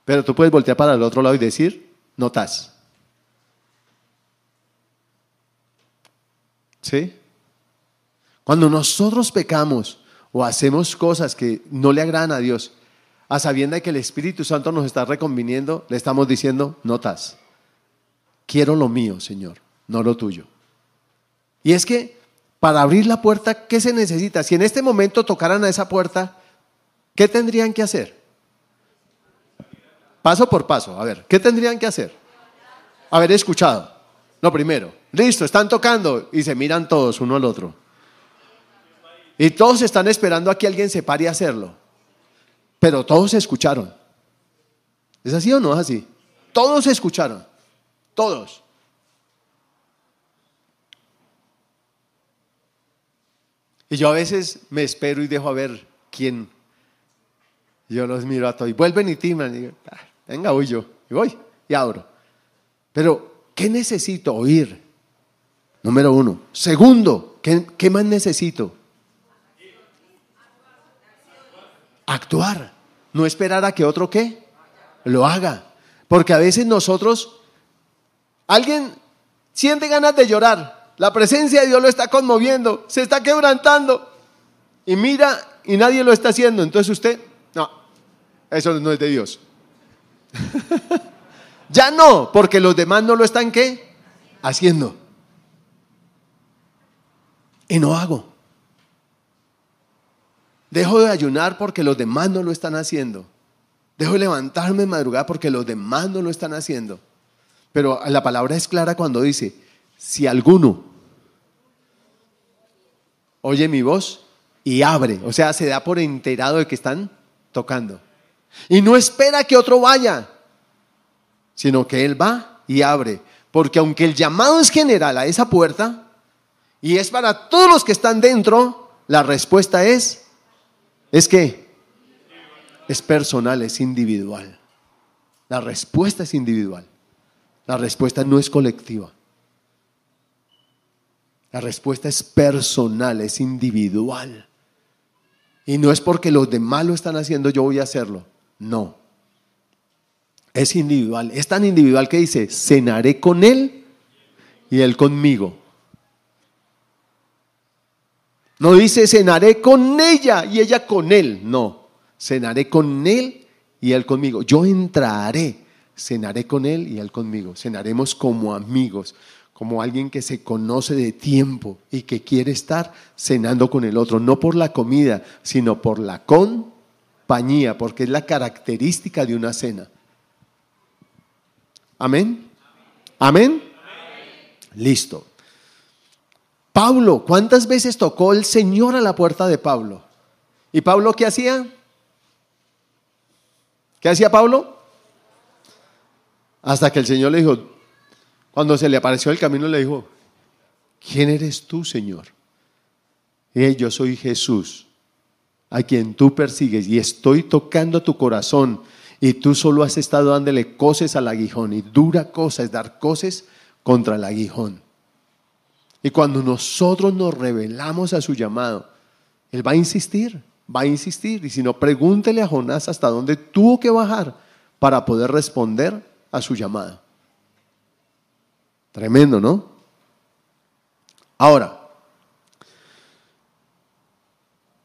Pero tú puedes voltear para el otro lado y decir, no. ¿Sí? Cuando nosotros pecamos, o hacemos cosas que no le agradan a Dios, a sabienda de que el Espíritu Santo nos está reconviniendo, le estamos diciendo, notas, quiero lo mío, Señor, no lo tuyo. Y es que para abrir la puerta, ¿qué se necesita? Si en este momento tocaran a esa puerta, ¿qué tendrían que hacer? Paso por paso, a ver, ¿qué tendrían que hacer? Haber escuchado. Lo primero, listo, están tocando y se miran todos uno al otro. Y todos están esperando a que alguien se pare a hacerlo. Pero todos escucharon. ¿Es así o no es así? Todos escucharon. Todos. Y yo a veces me espero y dejo a ver quién. Yo los miro a todos. Y vuelven y timan. Y digo, ah, venga. Y voy y abro. Pero, ¿qué necesito oír? Número uno. Segundo, ¿qué, qué más necesito? actuar, no esperar a que otro qué lo haga. Porque a veces nosotros, alguien siente ganas de llorar, la presencia de Dios lo está conmoviendo, se está quebrantando y mira y nadie lo está haciendo. Entonces usted, eso no es de Dios. ya no, porque los demás no lo están qué haciendo. Y no hago. Dejo de ayunar porque los demás no lo están haciendo. Dejo de levantarme en madrugada porque los demás no lo están haciendo. Pero la palabra es clara cuando dice, si alguno oye mi voz y abre, o sea, se da por enterado de que están tocando. Y no espera que otro vaya, sino que él va y abre. Porque aunque el llamado es general a esa puerta y es para todos los que están dentro, la respuesta es es que es personal, es individual. La respuesta es individual. La respuesta no es colectiva. La respuesta es personal, es individual. Y no es porque los demás lo están haciendo, yo voy a hacerlo. No. Es individual. Es tan individual que dice, cenaré con él y él conmigo. No dice cenaré con ella y ella con él. No, cenaré con él y Él conmigo. Yo entraré, cenaré con Él y Él conmigo. Cenaremos como amigos, como alguien que se conoce de tiempo y que quiere estar cenando con el otro, no por la comida, sino por la compañía, porque es la característica de una cena. Amén. Amén. Listo. Pablo, ¿cuántas veces tocó el Señor a la puerta de Pablo? ¿Y Pablo qué hacía? ¿Qué hacía Pablo? Hasta que el Señor le dijo, cuando se le apareció el camino, le dijo, ¿quién eres tú, Señor? Yo soy Jesús, a quien tú persigues, y estoy tocando tu corazón, y tú solo has estado dándole cosas al aguijón, y dura cosa es dar cosas contra el aguijón. Y cuando nosotros nos revelamos a su llamado, Él va a insistir, va a insistir. Y si no, pregúntele a Jonás hasta dónde tuvo que bajar para poder responder a su llamado. Tremendo, ¿no? Ahora,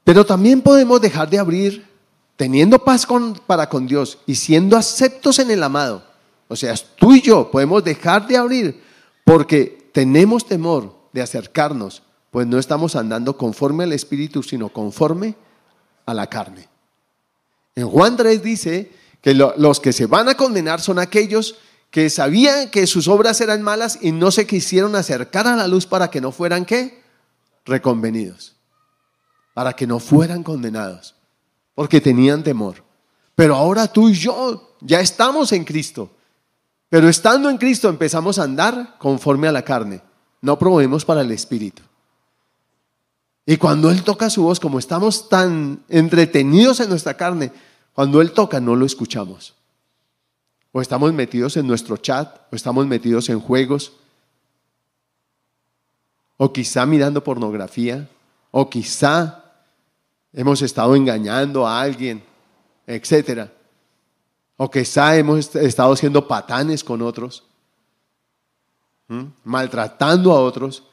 pero también podemos dejar de abrir teniendo paz con, para con Dios y siendo aceptos en el amado. O sea, tú y yo podemos dejar de abrir porque tenemos temor de acercarnos, pues no estamos andando conforme al Espíritu, sino conforme a la carne. En Juan 3 dice que los que se van a condenar son aquellos que sabían que sus obras eran malas y no se quisieron acercar a la luz para que no fueran qué? Reconvenidos. Para que no fueran condenados. Porque tenían temor. Pero ahora tú y yo ya estamos en Cristo. Pero estando en Cristo empezamos a andar conforme a la carne no promovemos para el Espíritu. Y cuando Él toca su voz, como estamos tan entretenidos en nuestra carne, cuando Él toca no lo escuchamos. O estamos metidos en nuestro chat, o estamos metidos en juegos, o quizá mirando pornografía, o quizá hemos estado engañando a alguien, etcétera. O quizá hemos estado siendo patanes con otros maltratando a otros,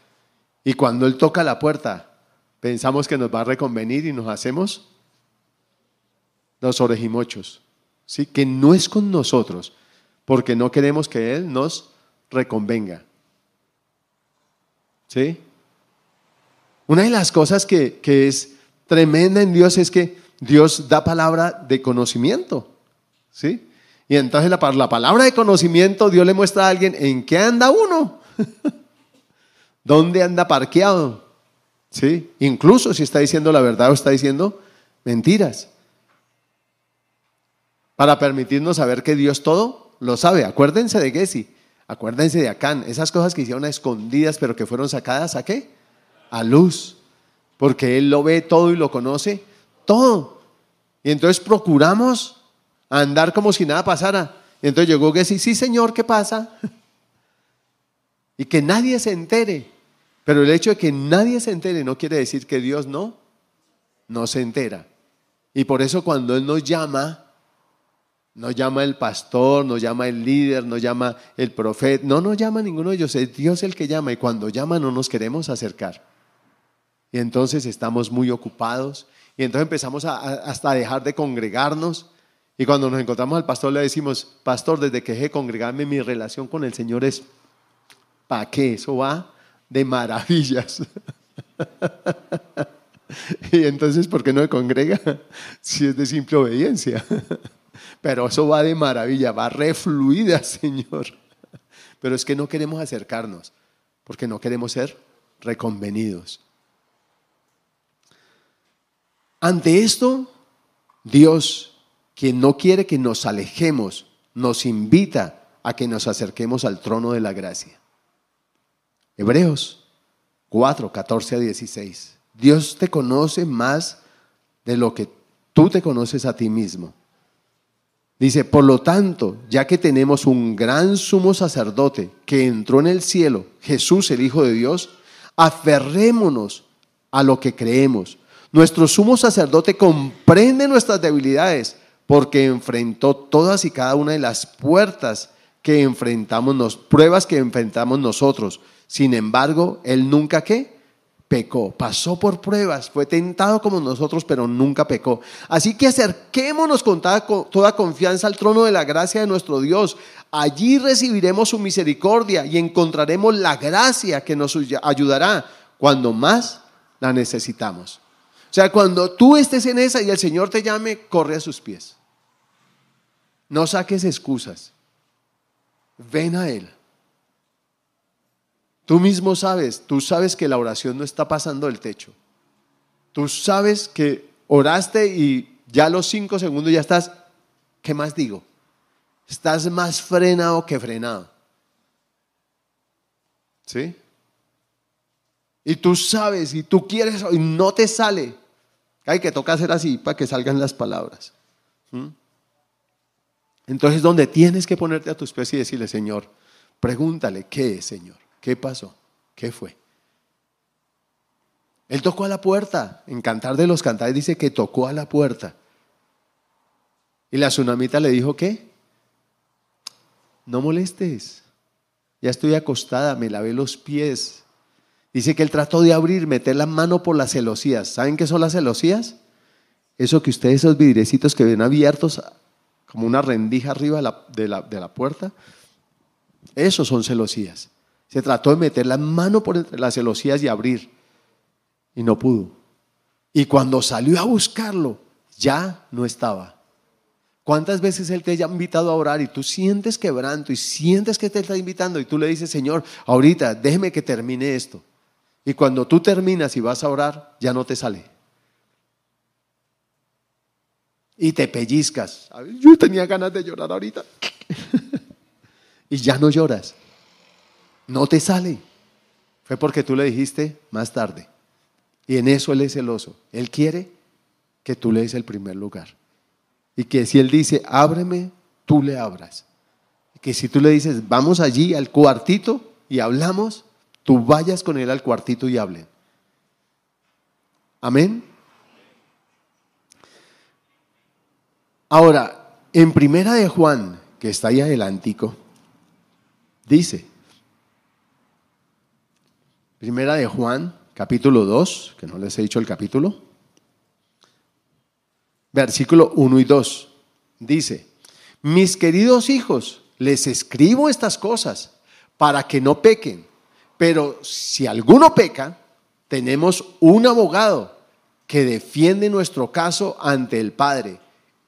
y cuando Él toca la puerta, pensamos que nos va a reconvenir y nos hacemos los orejimochos, ¿sí? que no es con nosotros, porque no queremos que Él nos reconvenga. ¿Sí? Una de las cosas que, que es tremenda en Dios es que Dios da palabra de conocimiento. ¿Sí? Y entonces la, la palabra de conocimiento, Dios le muestra a alguien en qué anda uno. ¿Dónde anda parqueado? ¿Sí? Incluso si está diciendo la verdad o está diciendo mentiras. Para permitirnos saber que Dios todo lo sabe. Acuérdense de Gessi, acuérdense de Acán, esas cosas que hicieron escondidas pero que fueron sacadas a qué? A luz. Porque Él lo ve todo y lo conoce todo. Y entonces procuramos andar como si nada pasara. Y entonces llegó Gessi, sí Señor, ¿qué pasa? Y que nadie se entere. Pero el hecho de que nadie se entere no quiere decir que Dios no, no se entera. Y por eso cuando Él nos llama, nos llama el pastor, nos llama el líder, nos llama el profeta, no nos llama ninguno de ellos, es Dios el que llama y cuando llama no nos queremos acercar. Y entonces estamos muy ocupados y entonces empezamos hasta a dejar de congregarnos y cuando nos encontramos al pastor le decimos, pastor, desde que dejé de congregarme mi relación con el Señor es, ¿para qué? Eso va de maravillas. y entonces, ¿por qué no me congrega? Si es de simple obediencia. Pero eso va de maravilla, va refluida, Señor. Pero es que no queremos acercarnos, porque no queremos ser reconvenidos. Ante esto, Dios quien no quiere que nos alejemos, nos invita a que nos acerquemos al trono de la gracia. Hebreos 4, 14 a 16. Dios te conoce más de lo que tú te conoces a ti mismo. Dice, por lo tanto, ya que tenemos un gran sumo sacerdote que entró en el cielo, Jesús el Hijo de Dios, aferrémonos a lo que creemos. Nuestro sumo sacerdote comprende nuestras debilidades porque enfrentó todas y cada una de las puertas que enfrentamos, pruebas que enfrentamos nosotros. Sin embargo, él nunca qué? pecó, pasó por pruebas, fue tentado como nosotros, pero nunca pecó. Así que acerquémonos con toda, confianza al trono de la gracia de nuestro Dios. Allí recibiremos su misericordia y encontraremos la gracia que nos ayudará cuando más la necesitamos. O sea, cuando tú estés en esa y el Señor te llame, corre a sus pies. No saques excusas. Ven a Él. Tú mismo sabes, tú sabes que la oración no está pasando del techo. Tú sabes que oraste y ya a los cinco segundos ya estás, ¿qué más digo? Estás más frenado que frenado. ¿Sí? Y tú sabes y tú quieres y no te sale. Hay que toca hacer así para que salgan las palabras. Entonces, donde tienes que ponerte a tus pies y decirle, Señor, pregúntale, ¿qué es, Señor? ¿Qué pasó? ¿Qué fue? Él tocó a la puerta. En Cantar de los Cantares dice que tocó a la puerta. Y la tsunamita le dijo, ¿qué? No molestes. Ya estoy acostada, me lavé los pies. Dice que él trató de abrir, meter la mano por las celosías. ¿Saben qué son las celosías? Eso que ustedes, esos vidrecitos que ven abiertos, como una rendija arriba de la, de la puerta, esos son celosías. Se trató de meter la mano por entre las celosías y abrir. Y no pudo. Y cuando salió a buscarlo, ya no estaba. ¿Cuántas veces Él te ha invitado a orar y tú sientes quebranto y sientes que te está invitando y tú le dices, Señor, ahorita déjeme que termine esto? Y cuando tú terminas y vas a orar, ya no te sale. Y te pellizcas. Yo tenía ganas de llorar ahorita. y ya no lloras. No te sale. Fue porque tú le dijiste más tarde. Y en eso Él es celoso. Él quiere que tú le des el primer lugar. Y que si Él dice, ábreme, tú le abras. Y que si tú le dices, vamos allí al cuartito y hablamos, tú vayas con Él al cuartito y hablen. Amén. Ahora, en primera de Juan, que está ahí adelantico, dice, Primera de Juan, capítulo 2, que no les he dicho el capítulo. Versículo 1 y 2. Dice, mis queridos hijos, les escribo estas cosas para que no pequen. Pero si alguno peca, tenemos un abogado que defiende nuestro caso ante el Padre.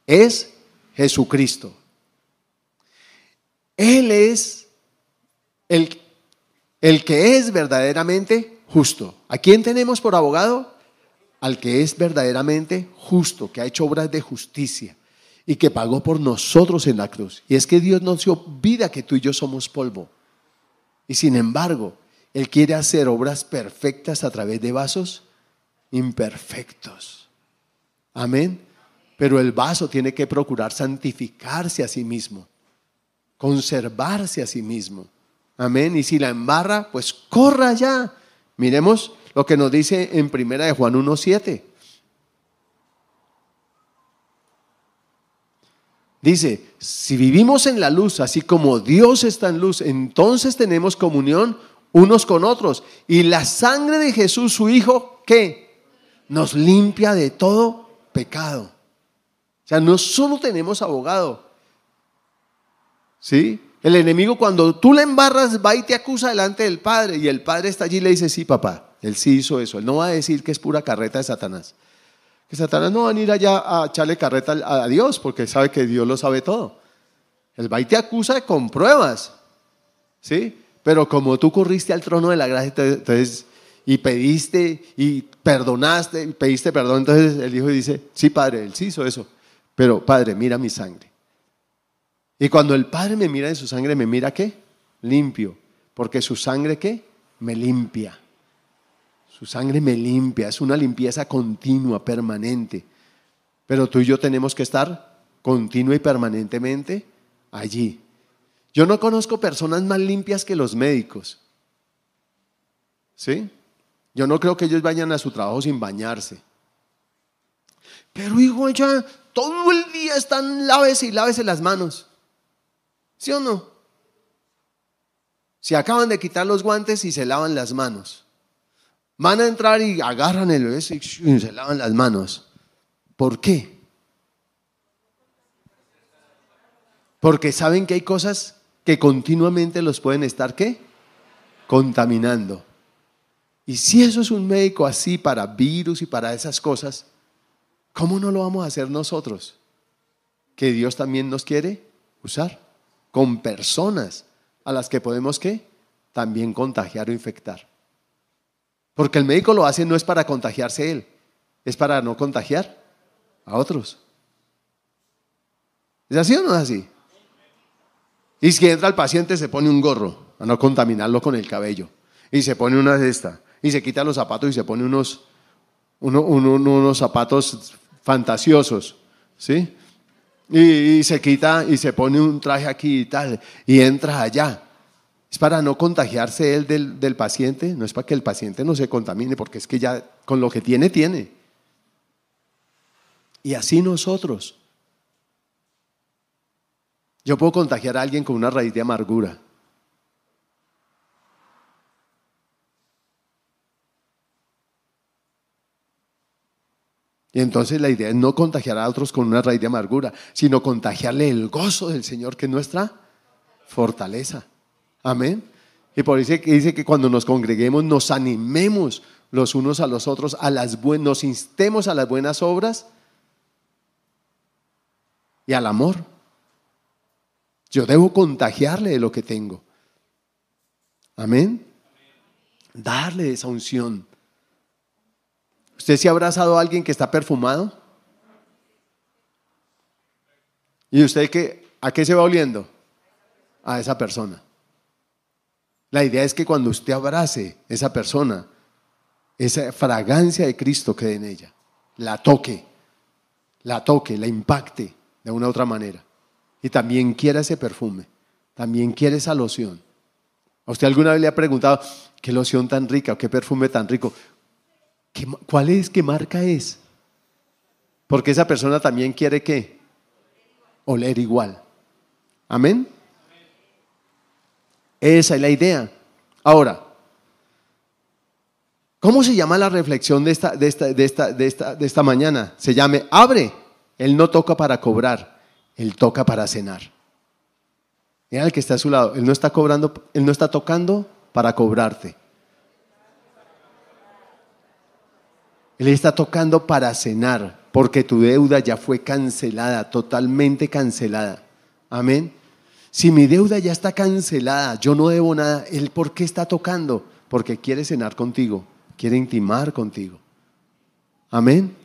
Es Jesucristo. Él es el el que es verdaderamente justo. ¿A quién tenemos por abogado? Al que es verdaderamente justo, que ha hecho obras de justicia y que pagó por nosotros en la cruz. Y es que Dios no se olvida que tú y yo somos polvo. Y sin embargo, Él quiere hacer obras perfectas a través de vasos imperfectos. Amén. Pero el vaso tiene que procurar santificarse a sí mismo, conservarse a sí mismo. Amén. Y si la embarra, pues corra ya. Miremos lo que nos dice en primera de Juan 1.7. Dice, si vivimos en la luz, así como Dios está en luz, entonces tenemos comunión unos con otros. Y la sangre de Jesús, su Hijo, ¿qué? Nos limpia de todo pecado. O sea, no solo tenemos abogado, ¿sí? El enemigo cuando tú le embarras va y te acusa delante del Padre y el Padre está allí y le dice, sí, papá, él sí hizo eso. Él no va a decir que es pura carreta de Satanás. Que Satanás no va a ir allá a echarle carreta a Dios porque sabe que Dios lo sabe todo. Él va y te acusa con pruebas. ¿Sí? Pero como tú corriste al trono de la gracia entonces, y pediste y perdonaste y pediste perdón, entonces el hijo dice, sí, padre, él sí hizo eso. Pero padre, mira mi sangre. Y cuando el Padre me mira en su sangre, ¿me mira qué? Limpio. Porque su sangre qué? Me limpia. Su sangre me limpia. Es una limpieza continua, permanente. Pero tú y yo tenemos que estar continua y permanentemente allí. Yo no conozco personas más limpias que los médicos. ¿Sí? Yo no creo que ellos vayan a su trabajo sin bañarse. Pero hijo, ya todo el día están lávese y lávese las manos. ¿Sí o no? Se acaban de quitar los guantes y se lavan las manos. Van a entrar y agarran el beso y se lavan las manos. ¿Por qué? Porque saben que hay cosas que continuamente los pueden estar, ¿qué? Contaminando. Y si eso es un médico así para virus y para esas cosas, ¿cómo no lo vamos a hacer nosotros? Que Dios también nos quiere usar con personas a las que podemos, ¿qué? También contagiar o infectar. Porque el médico lo hace no es para contagiarse él, es para no contagiar a otros. ¿Es así o no es así? Y si entra el paciente se pone un gorro a no contaminarlo con el cabello. Y se pone una de estas. Y se quita los zapatos y se pone unos, unos zapatos fantasiosos. ¿Sí? Y, se quita y se pone un traje aquí y tal. Y entra allá. Es para no contagiarse él del, del paciente. No es para que el paciente no se contamine, porque es que ya con lo que tiene, tiene. Y así nosotros. Yo puedo contagiar a alguien con una raíz de amargura. Y entonces la idea es no contagiar a otros con una raíz de amargura, sino contagiarle el gozo del Señor, que es nuestra fortaleza. Amén. Y por eso dice que cuando nos congreguemos nos animemos los unos a los otros, a las nos instemos a las buenas obras y al amor. Yo debo contagiarle de lo que tengo. Amén. Darle esa unción. ¿Usted se ha abrazado a alguien que está perfumado? ¿Y usted qué, a qué se va oliendo? A esa persona. La idea es que cuando usted abrace a esa persona, esa fragancia de Cristo quede en ella, la toque, la toque, la impacte de una u otra manera y también quiere ese perfume, también quiere esa loción. ¿A usted alguna vez le ha preguntado qué loción tan rica o qué perfume tan rico? ¿Cuál es? ¿Qué marca es? Porque esa persona también quiere qué? Oler igual. Amén. Esa es la idea. Ahora, ¿cómo se llama la reflexión de esta, de esta, de esta, de esta, de esta mañana? Se llame Abre. Él no toca para cobrar. Él toca para cenar. Mira el que está a su lado, Él no está cobrando, Él no está tocando para cobrarte. Él está tocando para cenar, porque tu deuda ya fue cancelada, totalmente cancelada. Amén. Si mi deuda ya está cancelada, yo no debo nada, ¿Él por qué está tocando? Porque quiere cenar contigo, quiere intimar contigo. Amén.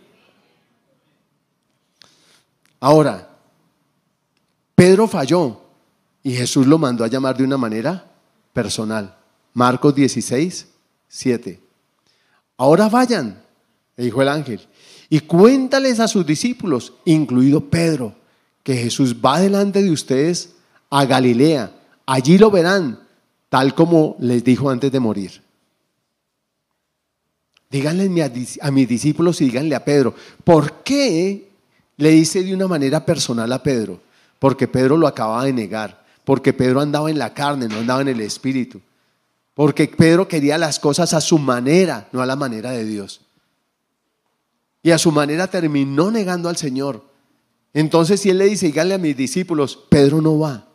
Ahora, Pedro falló y Jesús lo mandó a llamar de una manera personal. Marcos 16, 7. Ahora vayan, dijo el ángel, y cuéntales a sus discípulos, incluido Pedro, que Jesús va delante de ustedes a Galilea. Allí lo verán, tal como les dijo antes de morir. Díganle a mis discípulos y díganle a Pedro, ¿por qué le dice de una manera personal a Pedro? Porque Pedro lo acababa de negar, porque Pedro andaba en la carne, no andaba en el espíritu, porque Pedro quería las cosas a su manera, no a la manera de Dios. Y a su manera terminó negando al Señor. Entonces, si él le dice, díganle a mis discípulos, Pedro no va.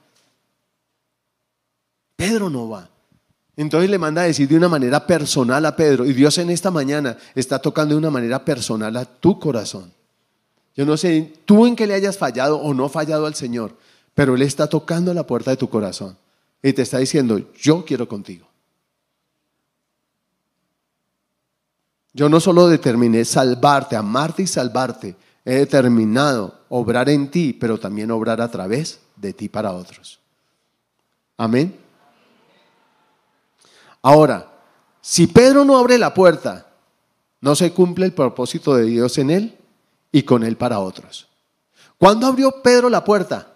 Pedro no va. Entonces le manda a decir de una manera personal a Pedro. Y Dios en esta mañana está tocando de una manera personal a tu corazón. Yo no sé tú en qué le hayas fallado o no fallado al Señor, pero Él está tocando la puerta de tu corazón y te está diciendo, yo quiero contigo. Yo no solo determiné salvarte, amarte y salvarte, he determinado obrar en ti, pero también obrar a través de ti para otros. Amén. Ahora, si Pedro no abre la puerta, ¿no se cumple el propósito de Dios en él? Y con él para otros. ¿Cuándo abrió Pedro la puerta?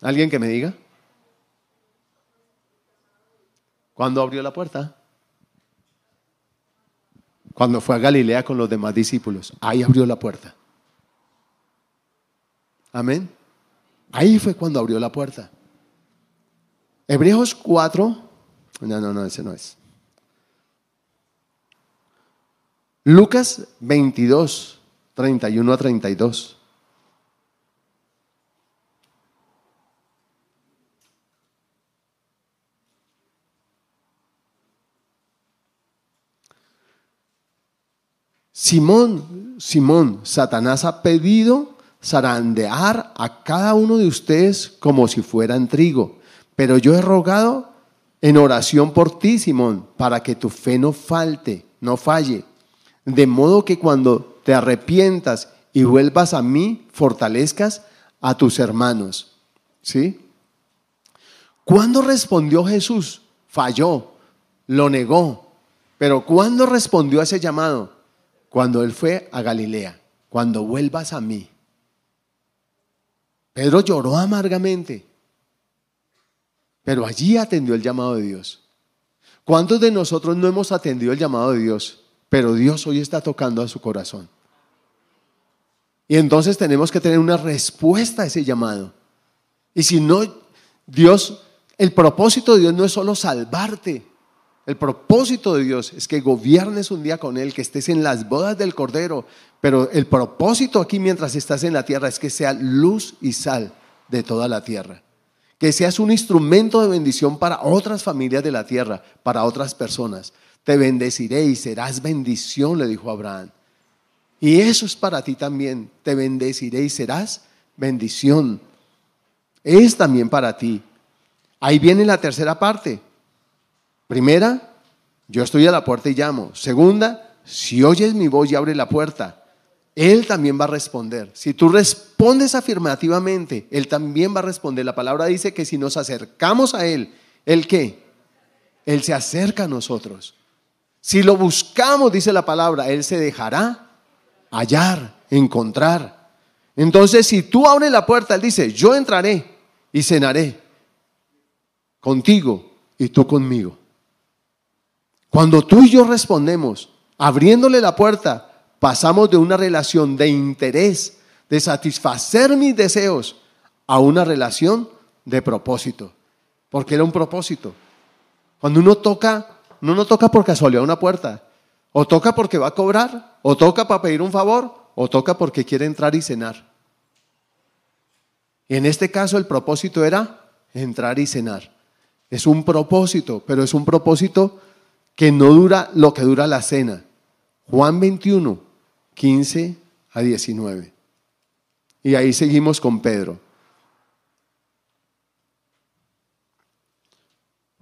¿Alguien que me diga? ¿Cuándo abrió la puerta? Cuando fue a Galilea con los demás discípulos. Ahí abrió la puerta. Amén. Ahí fue cuando abrió la puerta. Hebreos 4. No, no, no, ese no es. Lucas 22, 31 a 32. Simón, Simón, Satanás ha pedido zarandear a cada uno de ustedes como si fueran trigo. Pero yo he rogado en oración por ti, Simón, para que tu fe no falte, no falle. De modo que cuando te arrepientas y vuelvas a mí, fortalezcas a tus hermanos. ¿Sí? ¿Cuándo respondió Jesús? Falló, lo negó. Pero ¿cuándo respondió a ese llamado? Cuando él fue a Galilea, cuando vuelvas a mí. Pedro lloró amargamente, pero allí atendió el llamado de Dios. ¿Cuántos de nosotros no hemos atendido el llamado de Dios? Pero Dios hoy está tocando a su corazón. Y entonces tenemos que tener una respuesta a ese llamado. Y si no, Dios, el propósito de Dios no es solo salvarte. El propósito de Dios es que gobiernes un día con Él, que estés en las bodas del Cordero, pero el propósito aquí mientras estás en la tierra es que sea luz y sal de toda la tierra. Que seas un instrumento de bendición para otras familias de la tierra, para otras personas. Te bendeciré y serás bendición, le dijo Abraham. Y eso es para ti también. Te bendeciré y serás bendición. Es también para ti. Ahí viene la tercera parte. Primera, yo estoy a la puerta y llamo. Segunda, si oyes mi voz y abre la puerta, él también va a responder. Si tú respondes afirmativamente, Él también va a responder. La palabra dice que si nos acercamos a Él, ¿Él qué? Él se acerca a nosotros. Si lo buscamos, dice la palabra, Él se dejará hallar, encontrar. Entonces, si tú abres la puerta, Él dice, yo entraré y cenaré contigo y tú conmigo. Cuando tú y yo respondemos, abriéndole la puerta, pasamos de una relación de interés, de satisfacer mis deseos, a una relación de propósito. Porque era un propósito. Cuando uno toca, uno no toca por casualidad una puerta. O toca porque va a cobrar, o toca para pedir un favor, o toca porque quiere entrar y cenar. Y en este caso el propósito era entrar y cenar. Es un propósito, pero es un propósito que no dura lo que dura la cena. Juan 21, 15 a 19. Y ahí seguimos con Pedro.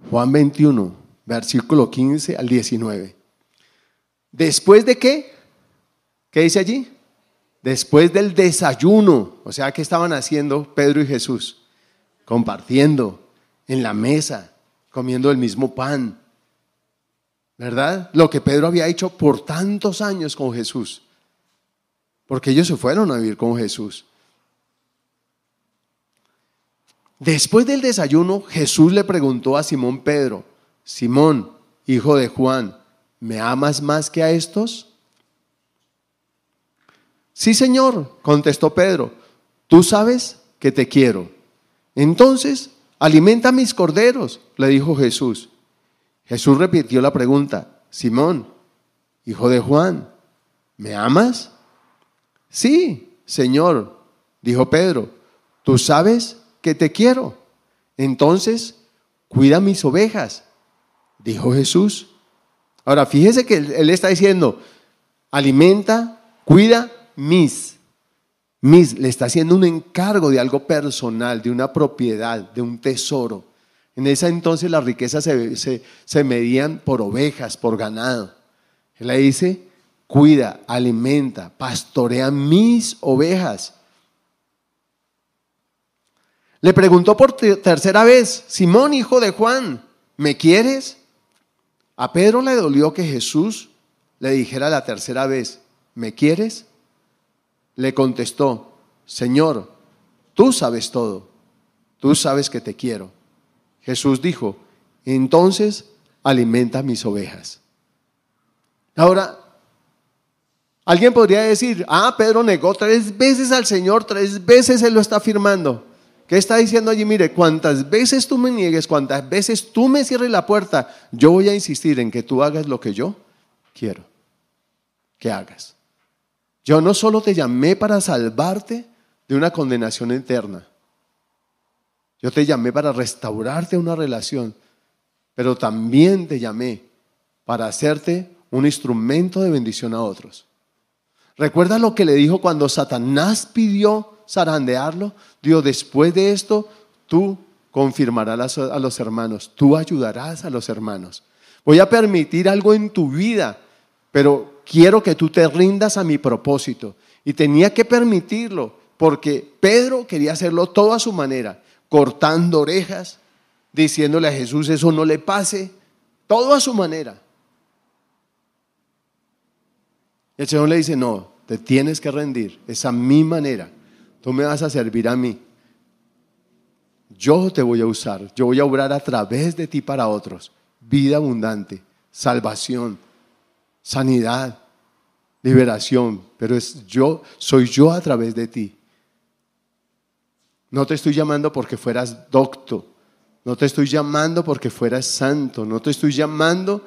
Juan 21, versículo 15 al 19. Después de qué? ¿Qué dice allí? Después del desayuno, o sea, ¿qué estaban haciendo Pedro y Jesús? Compartiendo en la mesa, comiendo el mismo pan. ¿Verdad? Lo que Pedro había hecho por tantos años con Jesús porque ellos se fueron a vivir con Jesús. Después del desayuno, Jesús le preguntó a Simón Pedro, Simón, hijo de Juan, ¿me amas más que a estos? Sí, Señor, contestó Pedro, tú sabes que te quiero. Entonces, alimenta mis corderos, le dijo Jesús. Jesús repitió la pregunta, Simón, hijo de Juan, ¿me amas? Sí, Señor, dijo Pedro, tú sabes que te quiero. Entonces, cuida mis ovejas, dijo Jesús. Ahora, fíjese que él, está diciendo, alimenta, cuida mis. Mis, le está haciendo un encargo de algo personal, de una propiedad, de un tesoro. En ese entonces las riquezas se, se medían por ovejas, por ganado. Él le dice, cuida, alimenta, pastorea mis ovejas. Le preguntó por tercera vez, Simón, hijo de Juan, ¿me quieres? A Pedro le dolió que Jesús le dijera la tercera vez, ¿me quieres? Le contestó, Señor, tú sabes todo, tú sabes que te quiero. Jesús dijo, entonces alimenta mis ovejas. Ahora, Alguien podría decir, ah, Pedro negó tres veces al Señor, tres veces Él lo está afirmando. ¿Qué está diciendo allí? Mire, cuantas veces tú me niegues, cuantas veces tú me cierres la puerta, yo voy a insistir en que tú hagas lo que yo quiero. que hagas. Yo no solo te llamé para salvarte de una condenación eterna. Yo te llamé para restaurarte una relación, pero también te llamé para hacerte un instrumento de bendición a otros. ¿Recuerda lo que le dijo cuando Satanás pidió zarandearlo? Dios, después de esto, tú confirmarás a los hermanos, tú ayudarás a los hermanos. Voy a permitir algo en tu vida, pero quiero que tú te rindas a mi propósito. Y tenía que permitirlo, porque Pedro quería hacerlo todo a su manera, cortando orejas, diciéndole a Jesús, eso no le pase, todo a su manera. El Señor le dice, no, te tienes que rendir, es a mi manera, tú me vas a servir a mí. Yo te voy a usar, yo voy a obrar a través de ti para otros. Vida abundante, salvación, sanidad, liberación, pero es yo, soy yo a través de ti. No te estoy llamando porque fueras docto, no te estoy llamando porque fueras santo, no te estoy llamando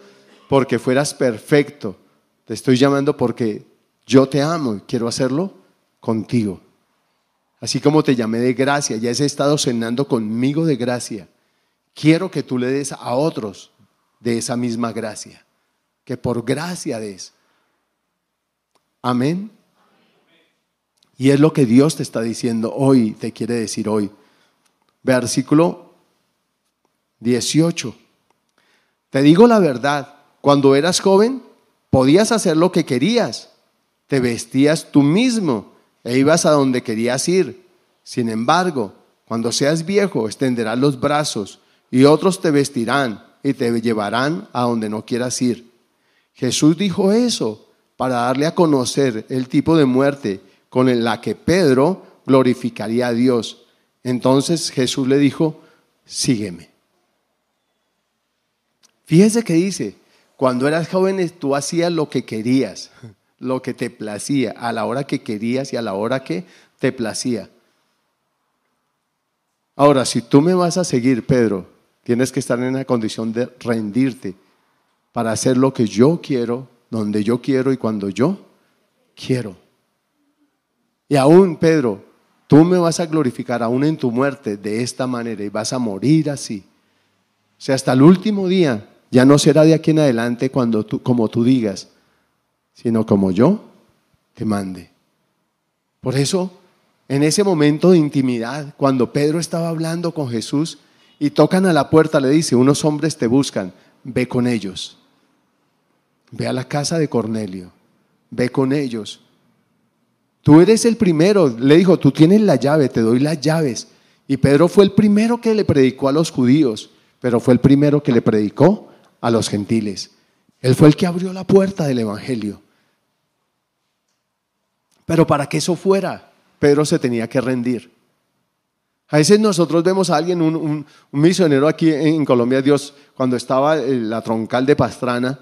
porque fueras perfecto. Te estoy llamando porque yo te amo y quiero hacerlo contigo. Así como te llamé de gracia, ya has estado cenando conmigo de gracia. Quiero que tú le des a otros de esa misma gracia. Que por gracia des. Amén. Y es lo que Dios te está diciendo hoy, te quiere decir hoy. Versículo 18. Te digo la verdad, cuando eras joven, Podías hacer lo que querías, te vestías tú mismo e ibas a donde querías ir. Sin embargo, cuando seas viejo, extenderás los brazos y otros te vestirán y te llevarán a donde no quieras ir. Jesús dijo eso para darle a conocer el tipo de muerte con la que Pedro glorificaría a Dios. Entonces Jesús le dijo, sígueme. Fíjese que dice, cuando eras joven tú hacías lo que querías, lo que te placía, a la hora que querías y a la hora que te placía. Ahora, si tú me vas a seguir, Pedro, tienes que estar en la condición de rendirte para hacer lo que yo quiero, donde yo quiero y cuando yo quiero. Y aún, Pedro, tú me vas a glorificar aún en tu muerte de esta manera y vas a morir así. O sea, hasta el último día ya no será de aquí en adelante cuando tú, como tú digas, sino como yo te mande. Por eso, en ese momento de intimidad, cuando Pedro estaba hablando con Jesús y tocan a la puerta, le dice, unos hombres te buscan, ve con ellos. Ve a la casa de Cornelio, ve con ellos. Tú eres el primero, le dijo, tú tienes la llave, te doy las llaves. Y Pedro fue el primero que le predicó a los judíos, pero fue el primero que le predicó a los gentiles. Él fue el que abrió la puerta del Evangelio. Pero para que eso fuera, Pedro se tenía que rendir. A veces nosotros vemos a alguien, un, misionero aquí en Colombia, Dios, cuando estaba la troncal de Pastrana,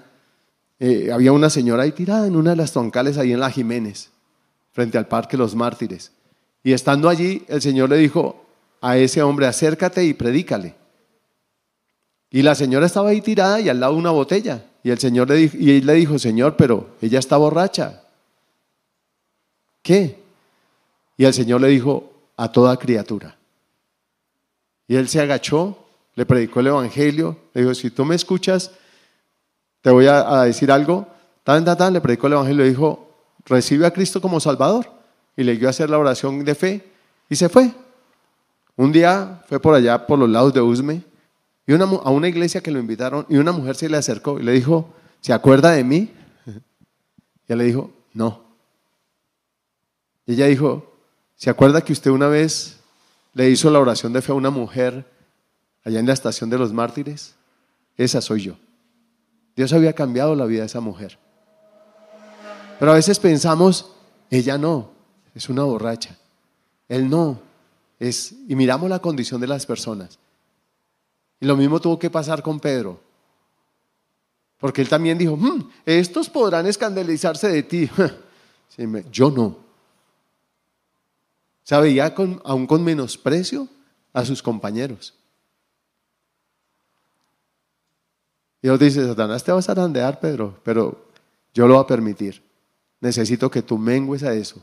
eh, había una señora ahí tirada en una de las troncales ahí en la Jiménez, frente al Parque Los Mártires. Y estando allí, el Señor le dijo a ese hombre, acércate y predícale. Y la señora estaba ahí tirada y al lado una botella. Y el Señor le y él le dijo, Señor, pero ella está borracha. ¿Qué? Y el Señor le dijo, a toda criatura. Y él se agachó, le predicó el Evangelio, le dijo, si tú me escuchas, te voy a, decir algo. Tan, tan, tan, le predicó el Evangelio, le dijo, recibe a Cristo como Salvador. Y le dio a hacer la oración de fe y se fue. Un día fue por allá, por los lados de Usme, y a una iglesia que lo invitaron y una mujer se le acercó y le dijo, ¿se acuerda de mí? Y él le dijo, no. Ella dijo, ¿se acuerda que usted una vez le hizo la oración de fe a una mujer allá en la estación de los mártires? Esa soy yo. Dios había cambiado la vida de esa mujer. Pero a veces pensamos, ella no, es una borracha. Él no. Es, y miramos la condición de las personas. Y lo mismo tuvo que pasar con Pedro. Porque él también dijo, hmm, estos podrán escandalizarse de ti. Yo no. Sea, veía aún con menosprecio a sus compañeros. Y Dios dice, Satanás te va a zarandear, Pedro, pero yo lo voy a permitir. necesito que tú mengues a eso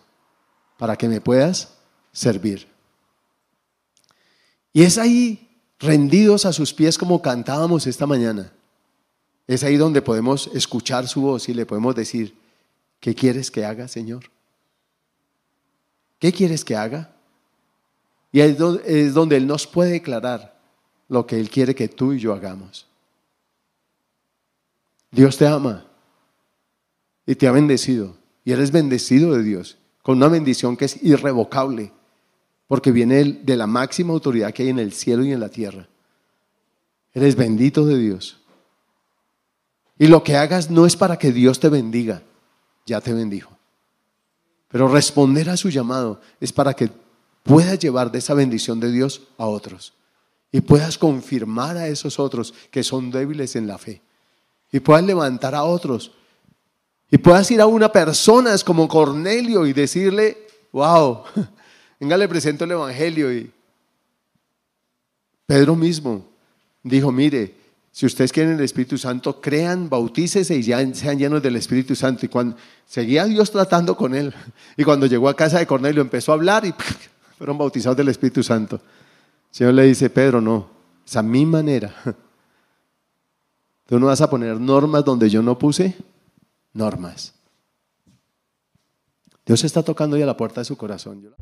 para que me puedas servir. Y es ahí, rendidos a sus pies como cantábamos esta mañana, es ahí donde podemos escuchar su voz y le podemos decir, ¿qué quieres que haga, Señor? ¿Qué quieres que haga? Y es donde Él nos puede declarar lo que Él quiere que tú y yo hagamos. Dios te ama y te ha bendecido. Y eres bendecido de Dios, con una bendición que es irrevocable, porque viene de la máxima autoridad que hay en el cielo y en la tierra. Eres bendito de Dios. Y lo que hagas no es para que Dios te bendiga, ya te bendijo. Pero responder a su llamado es para que puedas llevar de esa bendición de Dios a otros. Y puedas confirmar a esos otros que son débiles en la fe. Y puedas levantar a otros. Y puedas ir a una persona como Cornelio y decirle, wow, venga, le presento el Evangelio. Y Pedro mismo dijo, mire, si ustedes quieren el Espíritu Santo, crean, bautícese y ya sean llenos del Espíritu Santo. Y cuando seguía Dios tratando con él, y cuando llegó a casa de Cornelio empezó a hablar y fueron bautizados del Espíritu Santo. El Señor le dice, Pedro, no, es a mi manera. Tú no vas a poner normas donde yo no puse normas. Dios está tocando ya la puerta de su corazón.